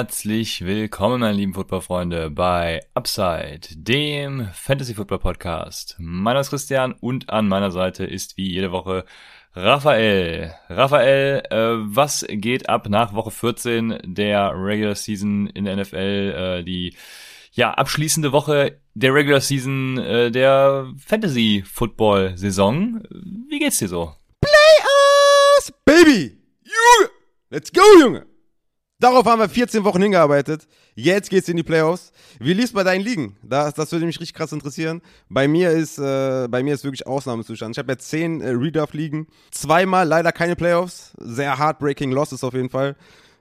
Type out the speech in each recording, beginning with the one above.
Herzlich willkommen, meine lieben Footballfreunde, bei Upside, dem Fantasy Football Podcast. Mein Name ist Christian und an meiner Seite ist wie jede Woche Raphael. Raphael, äh, was geht ab nach Woche 14 der Regular Season in der NFL? Äh, die ja abschließende Woche der Regular Season äh, der Fantasy Football Saison. Wie geht's dir so? Playoffs, Baby! Junge! Let's go, Junge! Darauf haben wir 14 Wochen hingearbeitet. Jetzt geht's in die Playoffs. Wie lief's bei deinen Ligen? Das, das würde mich richtig krass interessieren. Bei mir ist, äh, bei mir ist wirklich Ausnahmezustand. Ich habe jetzt 10 äh, Redraft-Ligen. Zweimal leider keine Playoffs. Sehr heartbreaking Losses auf jeden Fall.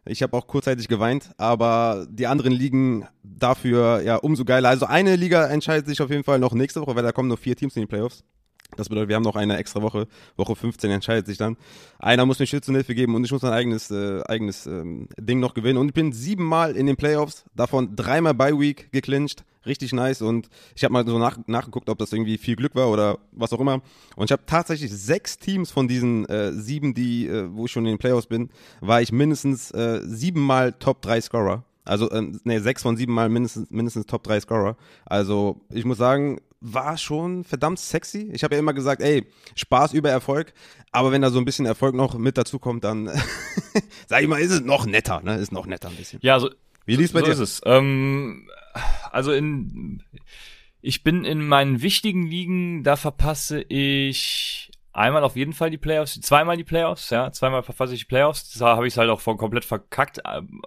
Ich habe auch kurzzeitig geweint, aber die anderen Ligen dafür ja umso geiler. Also eine Liga entscheidet sich auf jeden Fall noch nächste Woche, weil da kommen nur vier Teams in die Playoffs. Das bedeutet, wir haben noch eine extra Woche. Woche 15 entscheidet sich dann. Einer muss mir Schützenhilfe geben und ich muss mein eigenes, äh, eigenes ähm, Ding noch gewinnen. Und ich bin siebenmal in den Playoffs, davon dreimal bei Week geclincht. Richtig nice. Und ich habe mal so nach, nachgeguckt, ob das irgendwie viel Glück war oder was auch immer. Und ich habe tatsächlich sechs Teams von diesen äh, sieben, die, äh, wo ich schon in den Playoffs bin, war ich mindestens äh, siebenmal Top 3 Scorer. Also, ähm, nee, sechs von sieben Mal mindestens, mindestens Top 3 Scorer. Also, ich muss sagen, war schon verdammt sexy. Ich habe ja immer gesagt, ey, Spaß über Erfolg. Aber wenn da so ein bisschen Erfolg noch mit dazu kommt, dann, sag ich mal, ist es noch netter, ne? Ist noch netter ein bisschen. Ja, so, Wie lief's bei so dir? ist es. Ähm, also in, ich bin in meinen wichtigen Ligen, da verpasse ich einmal auf jeden Fall die Playoffs, zweimal die Playoffs, ja, zweimal verpasse ich die Playoffs. Da habe ich es halt auch von komplett verkackt. Ähm,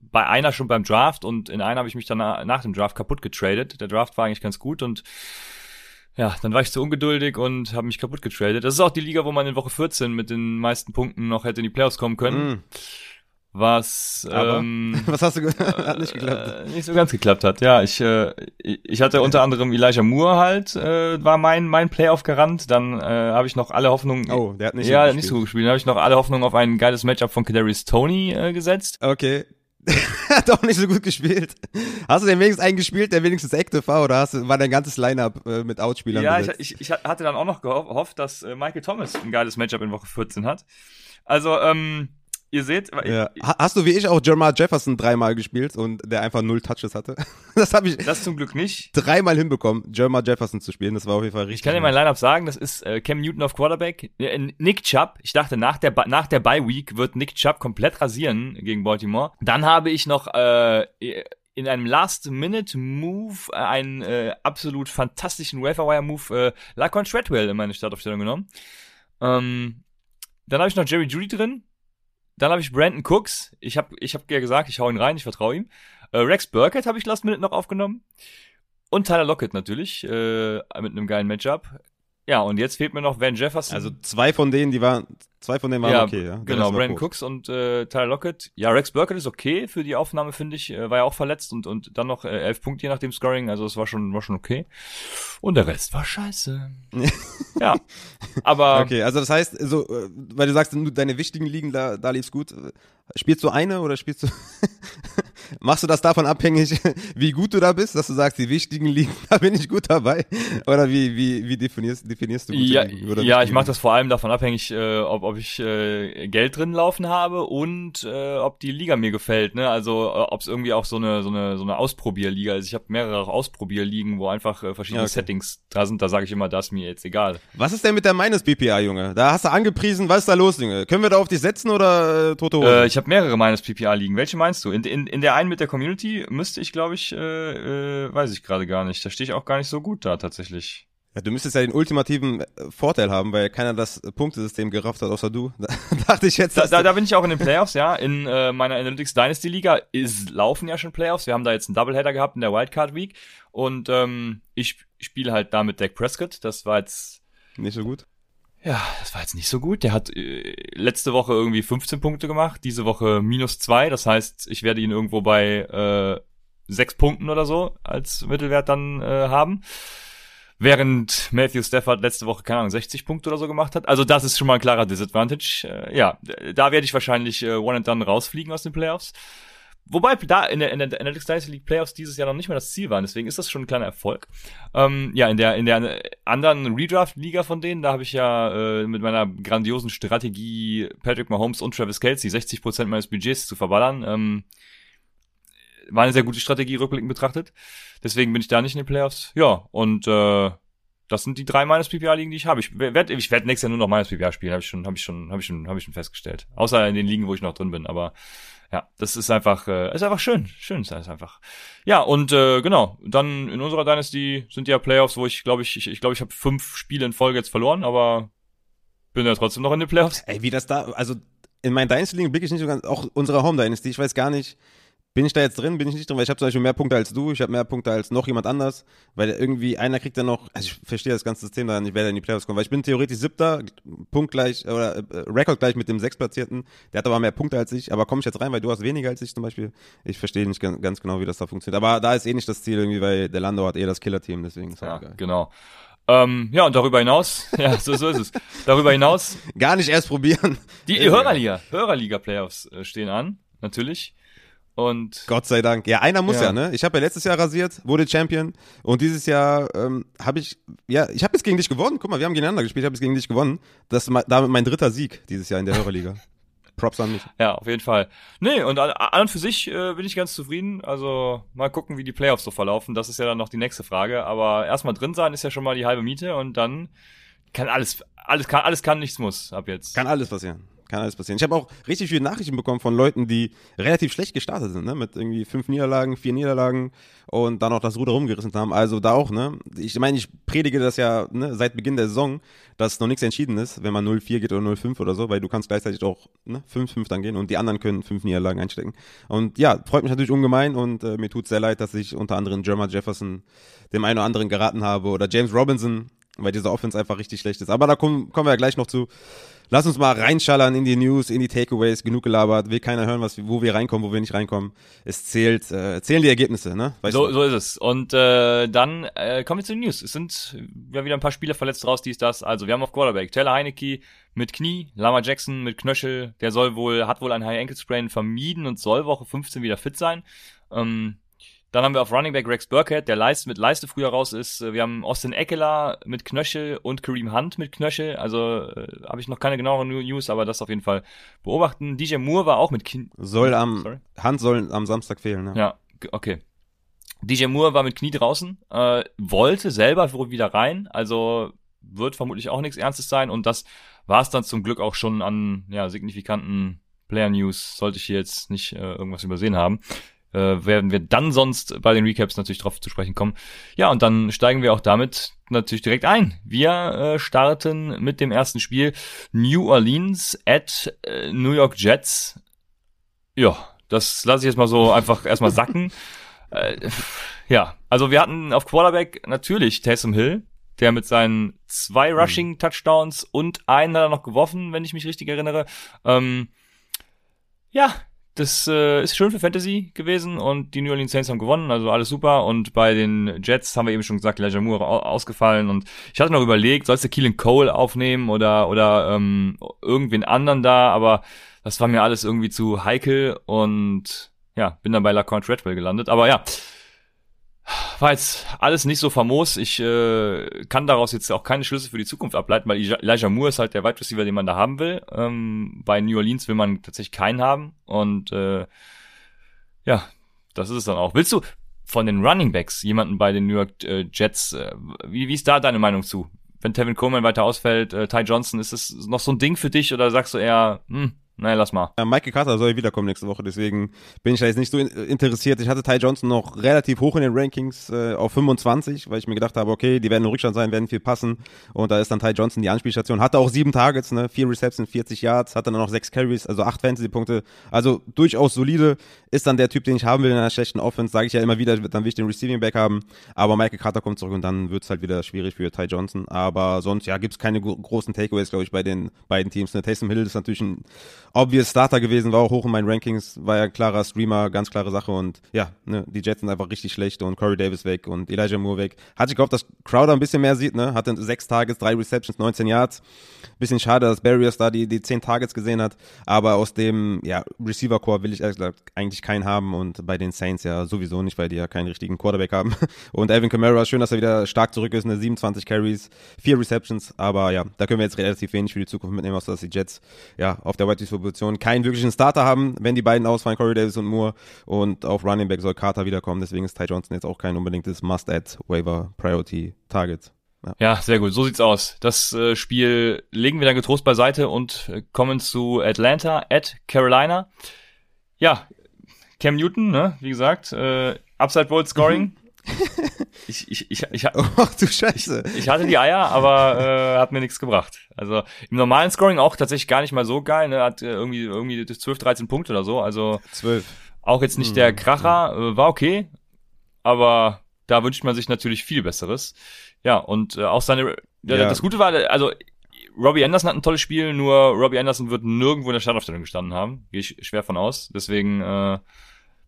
Bei einer schon beim Draft und in einer habe ich mich dann na- nach dem Draft kaputt getradet. Der Draft war eigentlich ganz gut und ja, dann war ich zu ungeduldig und habe mich kaputt getradet. Das ist auch die Liga, wo man in Woche 14 mit den meisten Punkten noch hätte in die Playoffs kommen können. Mm, Was aber, ähm, was hast du ge Hat nicht geklappt. äh, nicht so ganz geklappt hat. Ja, ich, äh, ich hatte unter anderem Elijah Moore halt, äh, war mein mein Playoff gerannt. Dann äh, habe ich noch alle Hoffnungen. Oh, der hat nicht ja, so gut nicht so gut gespielt. Dann habe ich noch alle Hoffnungen auf ein geiles Matchup von Kadarius Tony äh, gesetzt. Okay. hat auch nicht so gut gespielt. Hast du denn wenigstens einen gespielt, der wenigstens active war, oder hast du, war dein ganzes Line-Up äh, mit Outspielern Ja, ich, ich, ich hatte dann auch noch gehofft, dass äh, Michael Thomas ein geiles Matchup in Woche 14 hat. Also, ähm, ihr seht, Ja. Ha- Hast du wie ich auch Jermar Jefferson dreimal gespielt und der einfach null Touches hatte? Das habe ich das zum Glück nicht. dreimal hinbekommen, Jermar Jefferson zu spielen. Das war auf jeden Fall richtig. Ich kann dir mein Lineup sagen, das ist äh, Cam Newton auf Quarterback, Nick Chubb. Ich dachte, nach der, Ba- nach der Bye Week wird Nick Chubb komplett rasieren gegen Baltimore. Dann habe ich noch äh, in einem Last-Minute-Move äh, einen äh, absolut fantastischen Wire-Move äh, Lacon Treadwell in meine Startaufstellung genommen. Ähm, dann habe ich noch Jerry Judy drin. Dann habe ich Brandon Cooks. Ich habe ich hab ja gesagt, ich hau ihn rein, ich vertraue ihm. Äh, Rex Burkett habe ich Last Minute noch aufgenommen. Und Tyler Lockett natürlich, äh, mit einem geilen Matchup. Ja, und jetzt fehlt mir noch Van Jefferson. Also zwei von denen, die waren, zwei von denen waren ja, okay, ja. Der genau, Brandon. Cooks und äh, Tyler Lockett. Ja, Rex Burkett ist okay für die Aufnahme, finde ich. Äh, war ja auch verletzt und, und dann noch äh, elf Punkte je nach dem Scoring. Also es war schon, war schon okay. Und der Rest war scheiße. ja, aber Okay, also das heißt, so, äh, weil du sagst, deine wichtigen Ligen, da, da lief's gut. Spielst du eine oder spielst du, machst du das davon abhängig, wie gut du da bist, dass du sagst, die wichtigen Ligen, da bin ich gut dabei? Oder wie, wie, wie definierst, definierst du gute Ja, Ligen? Oder ja ich mache das vor allem davon abhängig, äh, ob, ob ich äh, Geld drin laufen habe und äh, ob die Liga mir gefällt. Ne? Also äh, ob es irgendwie auch so eine so eine so eine Ausprobierliga ist. Ich habe mehrere Ausprobierligen, wo einfach äh, verschiedene Ja, okay. Settings da sind. Da sage ich immer, das ist mir jetzt egal. Was ist denn mit der Minus BPA, Junge? Da hast du angepriesen, was ist da los, Junge? Können wir da auf dich setzen oder äh, tote Hose? Äh, ich habe mehrere meines PPA liegen. Welche meinst du? In, in, in der einen mit der Community müsste ich, glaube ich, äh, äh, weiß ich gerade gar nicht. Da stehe ich auch gar nicht so gut da tatsächlich. Ja, du müsstest ja den ultimativen äh, Vorteil haben, weil keiner das Punktesystem gerafft hat, außer du. Da dachte ich jetzt, Da, da, da bin ich auch in den Playoffs, ja. In äh, meiner Analytics Dynasty Liga ist, laufen ja schon Playoffs. Wir haben da jetzt einen Doubleheader gehabt in der Wildcard Week. Und ähm, ich spiele halt da mit Dak Prescott. Das war jetzt, nicht so gut. Ja, das war jetzt nicht so gut. Der hat äh, letzte Woche irgendwie 15 Punkte gemacht, diese Woche minus zwei. Das heißt, ich werde ihn irgendwo bei äh, sechs Punkten oder so als Mittelwert dann äh, haben. Während Matthew Stafford letzte Woche, keine Ahnung, 60 Punkte oder so gemacht hat. Also das ist schon mal ein klarer Disadvantage. Äh, ja, da werde ich wahrscheinlich äh, One and Done rausfliegen aus den Playoffs. Wobei da in der, in der Analytics Dynasty League Playoffs dieses Jahr noch nicht mehr das Ziel waren, deswegen ist das schon ein kleiner Erfolg. Ähm, ja, in der, in der anderen Redraft-Liga von denen, da habe ich ja äh, mit meiner grandiosen Strategie Patrick Mahomes und Travis Kelsey 60% meines Budgets zu verballern. Ähm, war eine sehr gute Strategie, rückblickend betrachtet. Deswegen bin ich da nicht in den Playoffs. Ja, und äh, das sind die drei minus PPA-Ligen, die ich habe. Ich werde ich werd nächstes Jahr nur noch minus PPA spielen, habe ich schon, habe ich schon, habe ich schon, habe ich schon festgestellt. Außer in den Ligen, wo ich noch drin bin, aber ja, das ist einfach, äh, ist einfach schön. Schön ist das einfach. Ja, und äh, genau, dann in unserer Dynasty sind ja Playoffs, wo ich glaube ich, ich, ich glaube, ich habe fünf Spiele in Folge jetzt verloren, aber bin ja trotzdem noch in den Playoffs. Ey, wie das da, also in meinen Dynasty-Ligen blicke ich nicht so ganz, auch unsere Home Dynasty, ich weiß gar nicht, bin ich da jetzt drin, bin ich nicht drin, weil ich habe zum Beispiel mehr Punkte als du, ich habe mehr Punkte als noch jemand anders, weil irgendwie einer kriegt dann noch, also ich verstehe das ganze System da nicht, wer da in die Playoffs kommt, weil ich bin theoretisch siebter, punktgleich oder äh, Rekord gleich mit dem sechstplatzierten, der hat aber mehr Punkte als ich, aber komme ich jetzt rein, weil du hast weniger als ich zum Beispiel, ich verstehe nicht ganz, ganz genau, wie das da funktioniert, aber da ist eh nicht das Ziel irgendwie, weil der Lando hat eh das Killer-Team, deswegen ist ja, egal. genau. Ähm, ja, und darüber hinaus, ja, so, so ist es. Darüber hinaus. Gar nicht erst probieren. Die Hörerliga, Hörerliga-Playoffs äh, stehen an, natürlich. Und Gott sei Dank. Ja, einer muss ja, ja ne? Ich habe ja letztes Jahr rasiert, wurde Champion und dieses Jahr ähm, habe ich ja, ich habe jetzt gegen dich gewonnen. Guck mal, wir haben gegeneinander gespielt, ich habe jetzt gegen dich gewonnen. Das ist damit mein dritter Sieg dieses Jahr in der Hörerliga. Props an mich. Ja, auf jeden Fall. Nee, und an und für sich äh, bin ich ganz zufrieden. Also mal gucken, wie die Playoffs so verlaufen. Das ist ja dann noch die nächste Frage. Aber erstmal drin sein ist ja schon mal die halbe Miete und dann kann alles, alles kann, alles kann, nichts muss ab jetzt. Kann alles passieren. Kann alles passieren. Ich habe auch richtig viele Nachrichten bekommen von Leuten, die relativ schlecht gestartet sind, ne? Mit irgendwie fünf Niederlagen, vier Niederlagen und dann auch das Ruder rumgerissen haben. Also da auch, ne? Ich meine, ich predige das ja ne, seit Beginn der Saison, dass noch nichts entschieden ist, wenn man 0-4 geht oder 0-5 oder so, weil du kannst gleichzeitig auch ne, 5-5 dann gehen und die anderen können fünf Niederlagen einstecken. Und ja, freut mich natürlich ungemein und äh, mir tut sehr leid, dass ich unter anderem Jerma Jefferson dem einen oder anderen geraten habe oder James Robinson, weil dieser Offense einfach richtig schlecht ist. Aber da kommen, kommen wir ja gleich noch zu. Lass uns mal reinschallern in die News, in die Takeaways. Genug gelabert. Will keiner hören, was, wo wir reinkommen, wo wir nicht reinkommen. Es zählt, äh, zählen die Ergebnisse, ne? Weißt so, du? so ist es. Und äh, dann äh, kommen wir zu den News. Es sind ja wieder ein paar Spieler verletzt raus, dies, das. Also wir haben auf Quarterback Taylor Heineke mit Knie, Lama Jackson mit Knöchel. Der soll wohl, hat wohl ein High Ankle Sprain vermieden und soll Woche 15 wieder fit sein. Ähm, dann haben wir auf Running Back Rex Burkhead, der Leiste, mit Leiste früher raus ist. Wir haben Austin Eckler mit Knöchel und Kareem Hunt mit Knöchel. Also äh, habe ich noch keine genaueren News, aber das auf jeden Fall beobachten. DJ Moore war auch mit Knie. Soll am Sorry? Hunt soll am Samstag fehlen, ne? Ja, okay. DJ Moore war mit Knie draußen, äh, wollte selber wieder rein, also wird vermutlich auch nichts Ernstes sein und das war es dann zum Glück auch schon an ja, signifikanten Player News, sollte ich hier jetzt nicht äh, irgendwas übersehen haben äh, werden wir dann sonst bei den Recaps natürlich drauf zu sprechen kommen. Ja, und dann steigen wir auch damit natürlich direkt ein. Wir äh, starten mit dem ersten Spiel New Orleans at äh, New York Jets. Ja, das lasse ich jetzt mal so einfach erstmal sacken. äh, ja, also wir hatten auf Quarterback natürlich Taysom Hill, der mit seinen zwei mhm. Rushing Touchdowns und einen hat er noch geworfen, wenn ich mich richtig erinnere. Ähm, ja, das äh, ist schön für Fantasy gewesen und die New Orleans Saints haben gewonnen, also alles super. Und bei den Jets haben wir eben schon gesagt, Elijah Moore ausgefallen und ich hatte noch überlegt, sollst du Keelan Cole aufnehmen oder oder ähm, irgendwen anderen da, aber das war mir alles irgendwie zu heikel und ja, bin dann bei LaCoin Treadwell gelandet. Aber ja, war jetzt alles nicht so famos. Ich äh, kann daraus jetzt auch keine Schlüsse für die Zukunft ableiten, weil Elijah Moore ist halt der Wide Receiver, den man da haben will. Ähm, bei New Orleans will man tatsächlich keinen haben. Und äh, ja, das ist es dann auch. Willst du von den Running Backs jemanden bei den New York äh, Jets, äh, wie, wie ist da deine Meinung zu? Wenn Tevin Coleman weiter ausfällt, äh, Ty Johnson, ist das noch so ein Ding für dich oder sagst du eher, hm, Nein, lass mal. Ja, Michael Carter soll wiederkommen nächste Woche, deswegen bin ich da jetzt nicht so in, interessiert. Ich hatte Ty Johnson noch relativ hoch in den Rankings äh, auf 25, weil ich mir gedacht habe, okay, die werden im Rückstand sein, werden viel passen. Und da ist dann Ty Johnson die Anspielstation. Hatte auch sieben Targets, ne, vier Receptions, 40 Yards, hatte dann noch sechs Carries, also acht Fantasy-Punkte. Also durchaus solide. Ist dann der Typ, den ich haben will in einer schlechten Offense. Sage ich ja immer wieder, dann will ich den Receiving Back haben. Aber Michael Carter kommt zurück und dann wird es halt wieder schwierig für Ty Johnson. Aber sonst, ja, gibt's keine großen Takeaways, glaube ich, bei den beiden Teams. Ne? Taysom Hill ist natürlich ein obvious Starter gewesen, war auch hoch in meinen Rankings, war ja ein klarer Streamer, ganz klare Sache und ja, ne, die Jets sind einfach richtig schlecht und Corey Davis weg und Elijah Moore weg. Hatte ich gehofft, dass Crowder ein bisschen mehr sieht, ne, hatte sechs Tages, drei Receptions, 19 Yards. Bisschen schade, dass Barriers da die, die zehn Targets gesehen hat, aber aus dem, ja, Receiver-Core will ich ehrlich gesagt eigentlich keinen haben und bei den Saints ja sowieso nicht, weil die ja keinen richtigen Quarterback haben. Und Alvin Kamara, schön, dass er wieder stark zurück ist, ne, 27 Carries, vier Receptions, aber ja, da können wir jetzt relativ wenig für die Zukunft mitnehmen, außer dass die Jets, ja, auf der White Position keinen wirklichen Starter haben, wenn die beiden ausfallen, Corey Davis und Moore. Und auf Running Back soll Carter wiederkommen. Deswegen ist Ty Johnson jetzt auch kein unbedingtes Must-Add-Waiver-Priority-Target. Ja. ja. sehr gut. So sieht's aus. Das äh, Spiel legen wir dann getrost beiseite und äh, kommen zu Atlanta at Carolina. Ja, Cam Newton, ne, wie gesagt, äh, Upside Bowl Scoring. Mhm. ich, ich, ich, ich, Ach du Scheiße. Ich, ich hatte die Eier, aber äh, hat mir nichts gebracht. Also im normalen Scoring auch tatsächlich gar nicht mal so geil. Ne? Hat äh, irgendwie irgendwie 12, 13 Punkte oder so. Also 12. Auch jetzt nicht hm. der Kracher, äh, war okay, aber da wünscht man sich natürlich viel Besseres. Ja, und äh, auch seine, ja. das Gute war, also Robbie Anderson hat ein tolles Spiel, nur Robbie Anderson wird nirgendwo in der Startaufstellung gestanden haben. Gehe ich schwer von aus. Deswegen äh,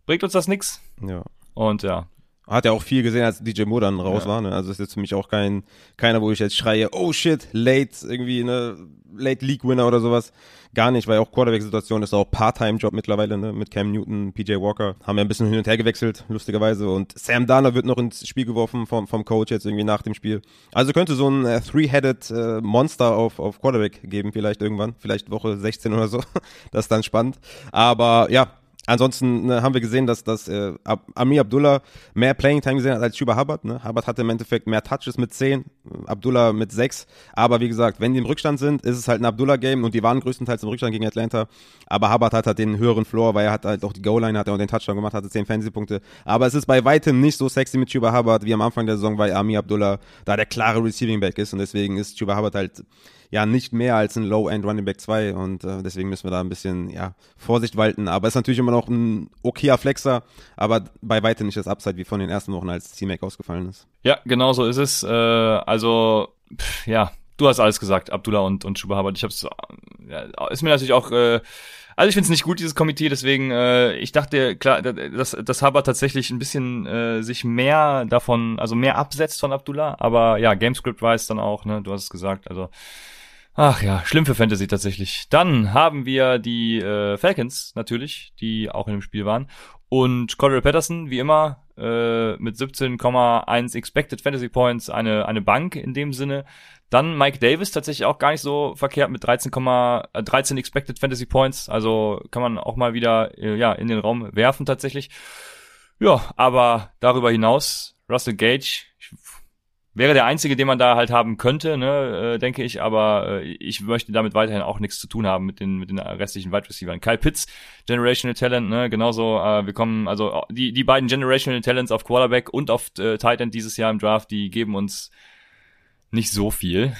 bringt uns das nix. Ja. Und ja, hat ja auch viel gesehen, als DJ Moore dann raus ja. war. Ne? Also ist jetzt für mich auch kein keiner, wo ich jetzt schreie, oh shit, late irgendwie ne Late League Winner oder sowas. Gar nicht, weil auch Quarterback-Situation ist auch Part-Time-Job mittlerweile ne? mit Cam Newton, PJ Walker. Haben ja ein bisschen hin und her gewechselt, lustigerweise. Und Sam Darner wird noch ins Spiel geworfen vom, vom Coach jetzt irgendwie nach dem Spiel. Also könnte so ein äh, Three-Headed äh, Monster auf, auf Quarterback geben, vielleicht irgendwann. Vielleicht Woche 16 oder so. das ist dann spannend. Aber ja, Ansonsten ne, haben wir gesehen, dass, dass äh, Amir Abdullah mehr Playing Time gesehen hat als Schuba Hubbard. Ne? Hubbard hatte im Endeffekt mehr Touches mit 10, Abdullah mit 6. Aber wie gesagt, wenn die im Rückstand sind, ist es halt ein Abdullah-Game und die waren größtenteils im Rückstand gegen Atlanta. Aber Hubbard hat halt den höheren Floor, weil er hat halt auch die Goal-Line, hat er auch den Touchdown gemacht, hatte 10 Fantasy-Punkte. Aber es ist bei weitem nicht so sexy mit Schuba Hubbard wie am Anfang der Saison, weil Amir Abdullah da der klare Receiving-Back ist und deswegen ist Schuba Hubbard halt ja nicht mehr als ein Low-End Running Back 2 und äh, deswegen müssen wir da ein bisschen ja, Vorsicht walten. Aber ist natürlich immer noch ein okayer Flexer, aber bei weitem nicht das Upside wie von den ersten Wochen, als C-Mac ausgefallen ist. Ja, genau so ist es. Äh, also, pff, ja, du hast alles gesagt, Abdullah und, und Schuba Hubbard. Ich hab's, ja, ist mir natürlich auch, äh, also ich finde es nicht gut, dieses Komitee, deswegen, äh, ich dachte, klar, dass, dass Hubbard tatsächlich ein bisschen äh, sich mehr davon, also mehr absetzt von Abdullah, aber ja, Gamescript weiß dann auch, ne, du hast es gesagt, also Ach ja, schlimm für Fantasy tatsächlich. Dann haben wir die äh, Falcons natürlich, die auch in dem Spiel waren. Und Cordell Patterson, wie immer, äh, mit 17,1 Expected Fantasy Points, eine, eine Bank in dem Sinne. Dann Mike Davis tatsächlich auch gar nicht so verkehrt mit 13, äh, 13 Expected Fantasy Points. Also kann man auch mal wieder äh, ja, in den Raum werfen tatsächlich. Ja, aber darüber hinaus, Russell Gage, wäre der einzige, den man da halt haben könnte, ne, äh, denke ich, aber äh, ich möchte damit weiterhin auch nichts zu tun haben mit den mit den restlichen Wide Receivers. Kyle Pitts, Generational Talent, ne, genauso äh, wir kommen also die die beiden Generational Talents auf Quarterback und auf äh, Tight End dieses Jahr im Draft, die geben uns nicht so viel.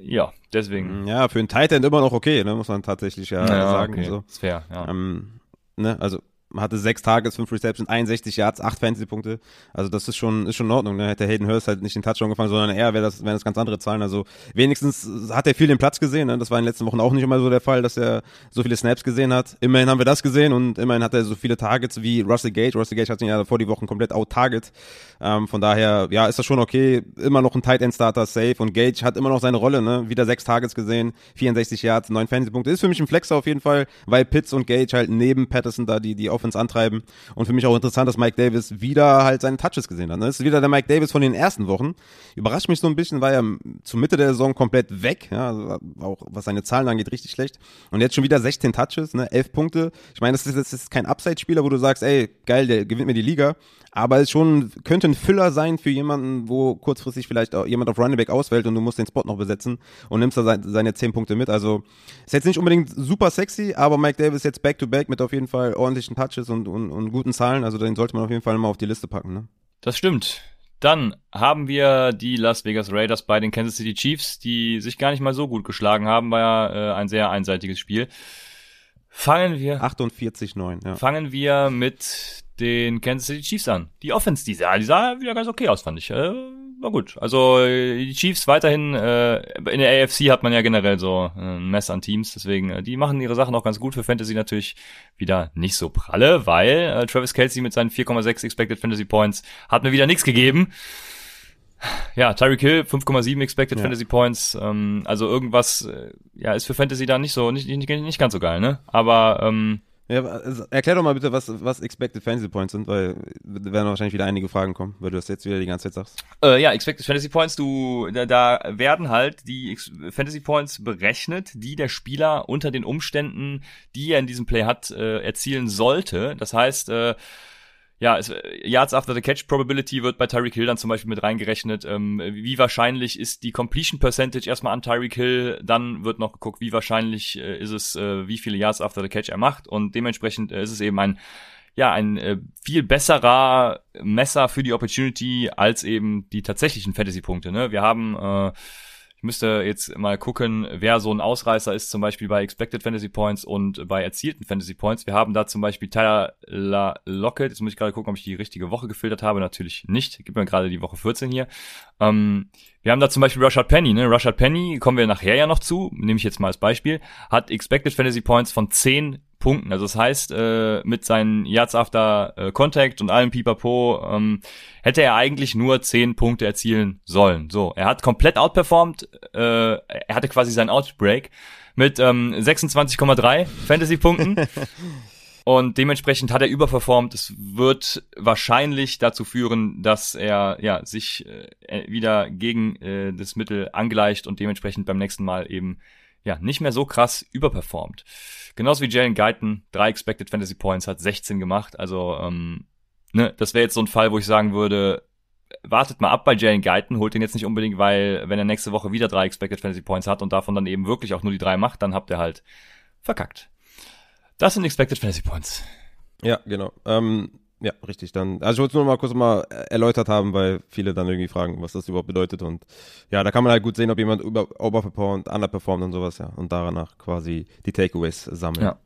Ja, deswegen. Ja, für einen Tight End immer noch okay, ne, muss man tatsächlich ja, ja sagen. Okay. So. Ist fair, ja. Ähm, ne, also hatte sechs Tages, fünf Receptions, 61 Yards, acht Fantasy-Punkte. Also das ist schon, ist schon in Ordnung. Ne? Hätte Hayden Hurst halt nicht den Touchdown gefangen, sondern eher wäre das, wären das ganz andere Zahlen. Also wenigstens hat er viel den Platz gesehen. Ne? Das war in den letzten Wochen auch nicht immer so der Fall, dass er so viele Snaps gesehen hat. Immerhin haben wir das gesehen und immerhin hat er so viele Targets wie Russell Gage. Russell Gage hat ihn ja vor die Wochen komplett out-target. Ähm, von daher, ja, ist das schon okay. Immer noch ein Tight End Starter safe und Gage hat immer noch seine Rolle. Ne? Wieder sechs Targets gesehen, 64 Yards, neun Fantasy-Punkte. Ist für mich ein Flexer auf jeden Fall, weil Pitts und Gage halt neben Patterson da die, die Offense antreiben. Und für mich auch interessant, dass Mike Davis wieder halt seine Touches gesehen hat. Ne? Das ist wieder der Mike Davis von den ersten Wochen. Überrascht mich so ein bisschen, weil er zur Mitte der Saison komplett weg. Ja? Also auch was seine Zahlen angeht, richtig schlecht. Und jetzt schon wieder 16 Touches, ne? 11 Punkte. Ich meine, das ist, das ist kein Upside-Spieler, wo du sagst, ey, geil, der gewinnt mir die Liga. Aber es schon könnte ein Füller sein für jemanden, wo kurzfristig vielleicht auch jemand auf Running Back ausfällt und du musst den Spot noch besetzen und nimmst da seine zehn Punkte mit. Also ist jetzt nicht unbedingt super sexy, aber Mike Davis jetzt back to back mit auf jeden Fall ordentlichen Touches und, und, und guten Zahlen. Also den sollte man auf jeden Fall mal auf die Liste packen. Ne? Das stimmt. Dann haben wir die Las Vegas Raiders bei den Kansas City Chiefs, die sich gar nicht mal so gut geschlagen haben, war ja äh, ein sehr einseitiges Spiel. Fangen wir 48-9, ja. Fangen wir mit den Kansas City Chiefs an. Die Offense, die sah, die sah wieder ganz okay aus, fand ich. Äh, war gut. Also die Chiefs weiterhin, äh, in der AFC hat man ja generell so äh, ein Mess an Teams, deswegen, äh, die machen ihre Sachen auch ganz gut für Fantasy natürlich wieder nicht so pralle, weil äh, Travis Kelsey mit seinen 4,6 Expected Fantasy Points hat mir wieder nichts gegeben. Ja, Tyreek Hill 5,7 Expected ja. Fantasy Points. Ähm, also irgendwas, äh, ja, ist für Fantasy da nicht so, nicht, nicht, nicht ganz so geil, ne? Aber ähm, ja, also erklär doch mal bitte, was, was Expected Fantasy Points sind, weil werden wahrscheinlich wieder einige Fragen kommen, weil du das jetzt wieder die ganze Zeit sagst. Äh, ja, Expected Fantasy Points, du, da, da werden halt die Fantasy Points berechnet, die der Spieler unter den Umständen, die er in diesem Play hat, äh, erzielen sollte. Das heißt, äh, ja, es, Yards after the Catch Probability wird bei Tyreek Hill dann zum Beispiel mit reingerechnet. Ähm, wie wahrscheinlich ist die Completion Percentage erstmal an Tyreek Hill? Dann wird noch geguckt, wie wahrscheinlich äh, ist es, äh, wie viele Yards after the Catch er macht. Und dementsprechend äh, ist es eben ein ja, ein äh, viel besserer Messer für die Opportunity als eben die tatsächlichen Fantasy-Punkte. Ne? Wir haben äh, ich müsste jetzt mal gucken, wer so ein Ausreißer ist, zum Beispiel bei Expected Fantasy Points und bei erzielten Fantasy Points. Wir haben da zum Beispiel Tyler Lockett. Jetzt muss ich gerade gucken, ob ich die richtige Woche gefiltert habe. Natürlich nicht. Gib mir gerade die Woche 14 hier. Ähm, wir haben da zum Beispiel Rashad Penny. Ne? Rashad Penny, kommen wir nachher ja noch zu, nehme ich jetzt mal als Beispiel, hat Expected Fantasy Points von 10 Punkten. Also das heißt, äh, mit seinen Yards after äh, Contact und allem Pipapo ähm, hätte er eigentlich nur 10 Punkte erzielen sollen. So, er hat komplett outperformed. Äh, er hatte quasi seinen Outbreak mit ähm, 26,3 Fantasy-Punkten. Und dementsprechend hat er überperformt. Es wird wahrscheinlich dazu führen, dass er ja sich äh, wieder gegen äh, das Mittel angleicht und dementsprechend beim nächsten Mal eben ja nicht mehr so krass überperformt. Genauso wie Jalen Guyton, drei Expected Fantasy Points, hat 16 gemacht. Also, ähm, ne, das wäre jetzt so ein Fall, wo ich sagen würde, wartet mal ab bei Jalen Guyton, holt ihn jetzt nicht unbedingt, weil wenn er nächste Woche wieder drei Expected Fantasy Points hat und davon dann eben wirklich auch nur die drei macht, dann habt ihr halt verkackt. Das sind Expected Fantasy Points. Ja, genau. Ähm, ja, richtig. Dann, also ich wollte es nur mal kurz mal erläutert haben, weil viele dann irgendwie fragen, was das überhaupt bedeutet. Und ja, da kann man halt gut sehen, ob jemand über, overperformt, underperformt und sowas, ja. Und danach quasi die Takeaways sammeln. Ja.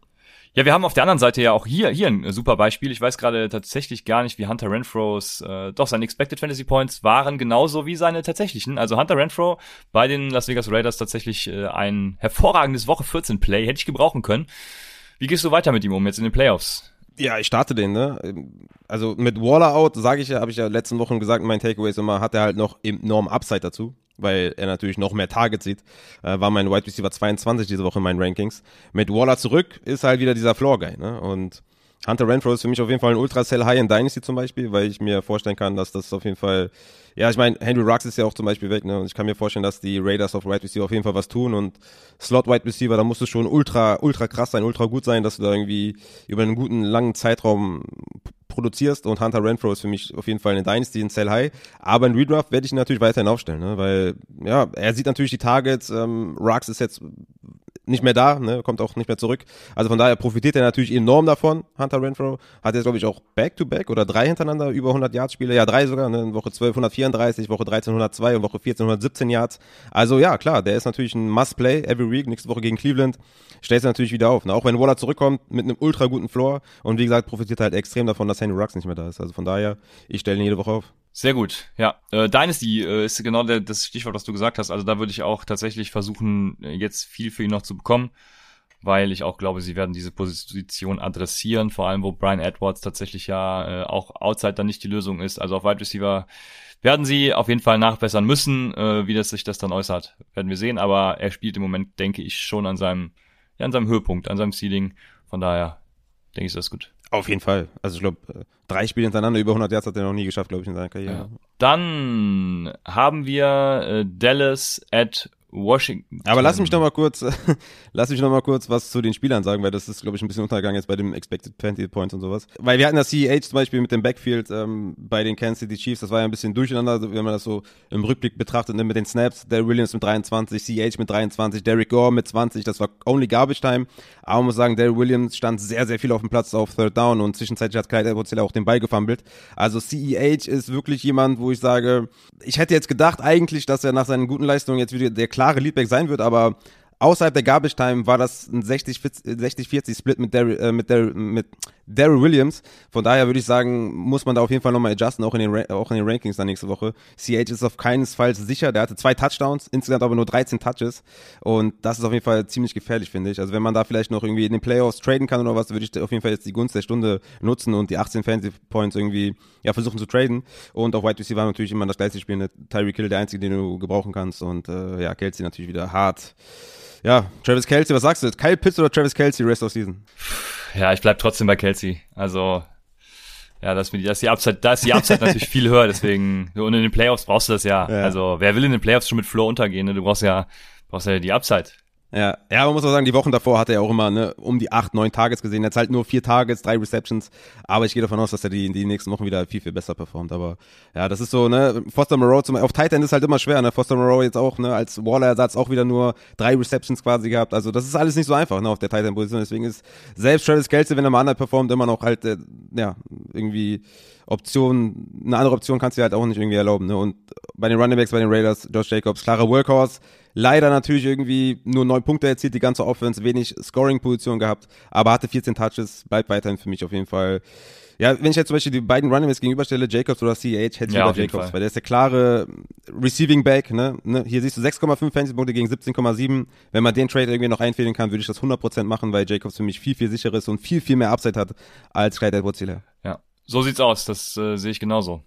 Ja, wir haben auf der anderen Seite ja auch hier, hier ein super Beispiel. Ich weiß gerade tatsächlich gar nicht, wie Hunter Renfros, äh, doch seine Expected Fantasy Points waren genauso wie seine tatsächlichen. Also Hunter Renfro bei den Las Vegas Raiders tatsächlich äh, ein hervorragendes Woche 14 Play, hätte ich gebrauchen können. Wie gehst du weiter mit ihm um jetzt in den Playoffs? Ja, ich starte den, ne? Also mit Waller out, sage ich ja, habe ich ja letzten Wochen gesagt, mein Takeaway ist immer, hat er halt noch enorm Upside dazu, weil er natürlich noch mehr Targets sieht. Äh, war mein Wide Receiver 22 diese Woche in meinen Rankings. Mit Waller zurück ist halt wieder dieser Floor Guy, ne? Und Hunter Renfro ist für mich auf jeden Fall ein Ultra Cell High in Dynasty zum Beispiel, weil ich mir vorstellen kann, dass das auf jeden Fall, ja, ich meine, Henry Rux ist ja auch zum Beispiel weg, ne? Und ich kann mir vorstellen, dass die Raiders auf Wide Receiver auf jeden Fall was tun und Slot Wide Receiver, da musst du schon ultra, ultra krass sein, ultra gut sein, dass du da irgendwie über einen guten, langen Zeitraum produzierst und Hunter Renfro ist für mich auf jeden Fall eine Dynasty, in Cell High. Aber in Redraft werde ich ihn natürlich weiterhin aufstellen, ne? weil ja, er sieht natürlich die Targets. Ähm, Rux ist jetzt nicht mehr da, ne, kommt auch nicht mehr zurück. Also von daher profitiert er natürlich enorm davon, Hunter Renfro. Hat jetzt, glaube ich, auch Back-to-Back -back oder drei hintereinander über 100 Yards Spiele. Ja, drei sogar, ne, Woche 12 134, Woche 13 102 und Woche 14 117 Yards. Also ja, klar, der ist natürlich ein Must-Play every week. Nächste Woche gegen Cleveland stellt er natürlich wieder auf. Ne? Auch wenn Waller zurückkommt mit einem ultra guten Floor und wie gesagt, profitiert halt extrem davon, dass Henry Rux nicht mehr da ist. Also von daher, ich stelle ihn jede Woche auf. Sehr gut, ja. Äh, Dynasty äh, ist genau der, das Stichwort, was du gesagt hast. Also da würde ich auch tatsächlich versuchen, äh, jetzt viel für ihn noch zu bekommen weil ich auch glaube, sie werden diese Position adressieren, vor allem wo Brian Edwards tatsächlich ja äh, auch outside dann nicht die Lösung ist. Also auf Wide Receiver werden sie auf jeden Fall nachbessern müssen. Äh, wie das sich das dann äußert, werden wir sehen. Aber er spielt im Moment, denke ich, schon an seinem, ja, an seinem Höhepunkt, an seinem Ceiling. Von daher denke ich, ist das gut. Auf jeden Fall. Also ich glaube, äh, drei Spiele hintereinander über 100 Yards hat er noch nie geschafft, glaube ich, in seiner Karriere. Ja. Dann haben wir äh, Dallas at Washington. Aber lass mich noch mal kurz, lass mich noch mal kurz was zu den Spielern sagen, weil das ist, glaube ich, ein bisschen untergegangen jetzt bei dem Expected Fantasy Points und sowas. Weil wir hatten das CEH zum Beispiel mit dem Backfield ähm, bei den Kansas City Chiefs, das war ja ein bisschen durcheinander, wenn man das so im Rückblick betrachtet, ne, mit den Snaps, Derek Williams mit 23, CEH mit 23, Derek Gore mit 20, das war only garbage time. Aber man muss sagen, Derek Williams stand sehr, sehr viel auf dem Platz auf Third Down und zwischenzeitlich hat Clyde Edwards auch den Ball gefummelt. Also CEH ist wirklich jemand, wo ich sage, ich hätte jetzt gedacht eigentlich, dass er nach seinen guten Leistungen jetzt wieder der klare Leadback sein wird, aber außerhalb der Garbage Time war das ein 60-40 Split mit Daryl, äh, mit, Daryl, mit Daryl Williams. Von daher würde ich sagen, muss man da auf jeden Fall nochmal adjusten, auch in, den, auch in den Rankings dann nächste Woche. CH ist auf keinesfalls sicher. Der hatte zwei Touchdowns, insgesamt aber nur 13 Touches. Und das ist auf jeden Fall ziemlich gefährlich, finde ich. Also wenn man da vielleicht noch irgendwie in den Playoffs traden kann oder was, würde ich auf jeden Fall jetzt die Gunst der Stunde nutzen und die 18 Fantasy Points irgendwie ja, versuchen zu traden. Und auf Wide Receiver natürlich immer das gleiche spielen. Tyreek Hill, der einzige, den du gebrauchen kannst. Und äh, ja, Kelsey natürlich wieder hart ja, Travis Kelsey, was sagst du? Kyle Pitts oder Travis Kelsey Rest of Season? Ja, ich bleib trotzdem bei Kelsey. Also, ja, das, das ist die Upside, da ist die Upside natürlich viel höher, deswegen, und in den Playoffs brauchst du das ja. ja. Also, wer will in den Playoffs schon mit Flow untergehen, ne? Du brauchst ja, brauchst ja die Upside. Ja, ja, man muss auch sagen, die Wochen davor hat er auch immer ne, um die acht, neun Targets gesehen. Jetzt halt nur vier Targets, drei Receptions. Aber ich gehe davon aus, dass er die, die nächsten Wochen wieder viel, viel besser performt. Aber ja, das ist so, ne, Foster Moreau zum, auf Tight End ist halt immer schwer, ne? Foster Moreau jetzt auch, ne, als Waller-Ersatz auch wieder nur drei Receptions quasi gehabt. Also das ist alles nicht so einfach, ne, auf der Tight End-Position. Deswegen ist selbst Travis Kelsey, wenn er mal performt, immer noch halt, äh, ja, irgendwie Option, eine andere Option kannst du dir halt auch nicht irgendwie erlauben, ne? Und bei den Running Backs, bei den Raiders, Josh Jacobs, klarer Workhorse, Leider natürlich irgendwie nur neun Punkte erzielt, die ganze Offense, wenig Scoring-Position gehabt, aber hatte 14 Touches, bleibt weiterhin für mich auf jeden Fall. Ja, wenn ich jetzt zum Beispiel die beiden Runningbacks gegenüberstelle, Jacobs oder CH, hätte ich ja, lieber Jacobs, weil der ist der klare Receiving Back, ne? ne? Hier siehst du 6,5 Fantasy-Punkte gegen 17,7. Wenn man den Trade irgendwie noch einfädeln kann, würde ich das 100% machen, weil Jacobs für mich viel, viel sicherer ist und viel, viel mehr Upside hat als Clyde edwards Ja, so sieht's aus, das äh, sehe ich genauso.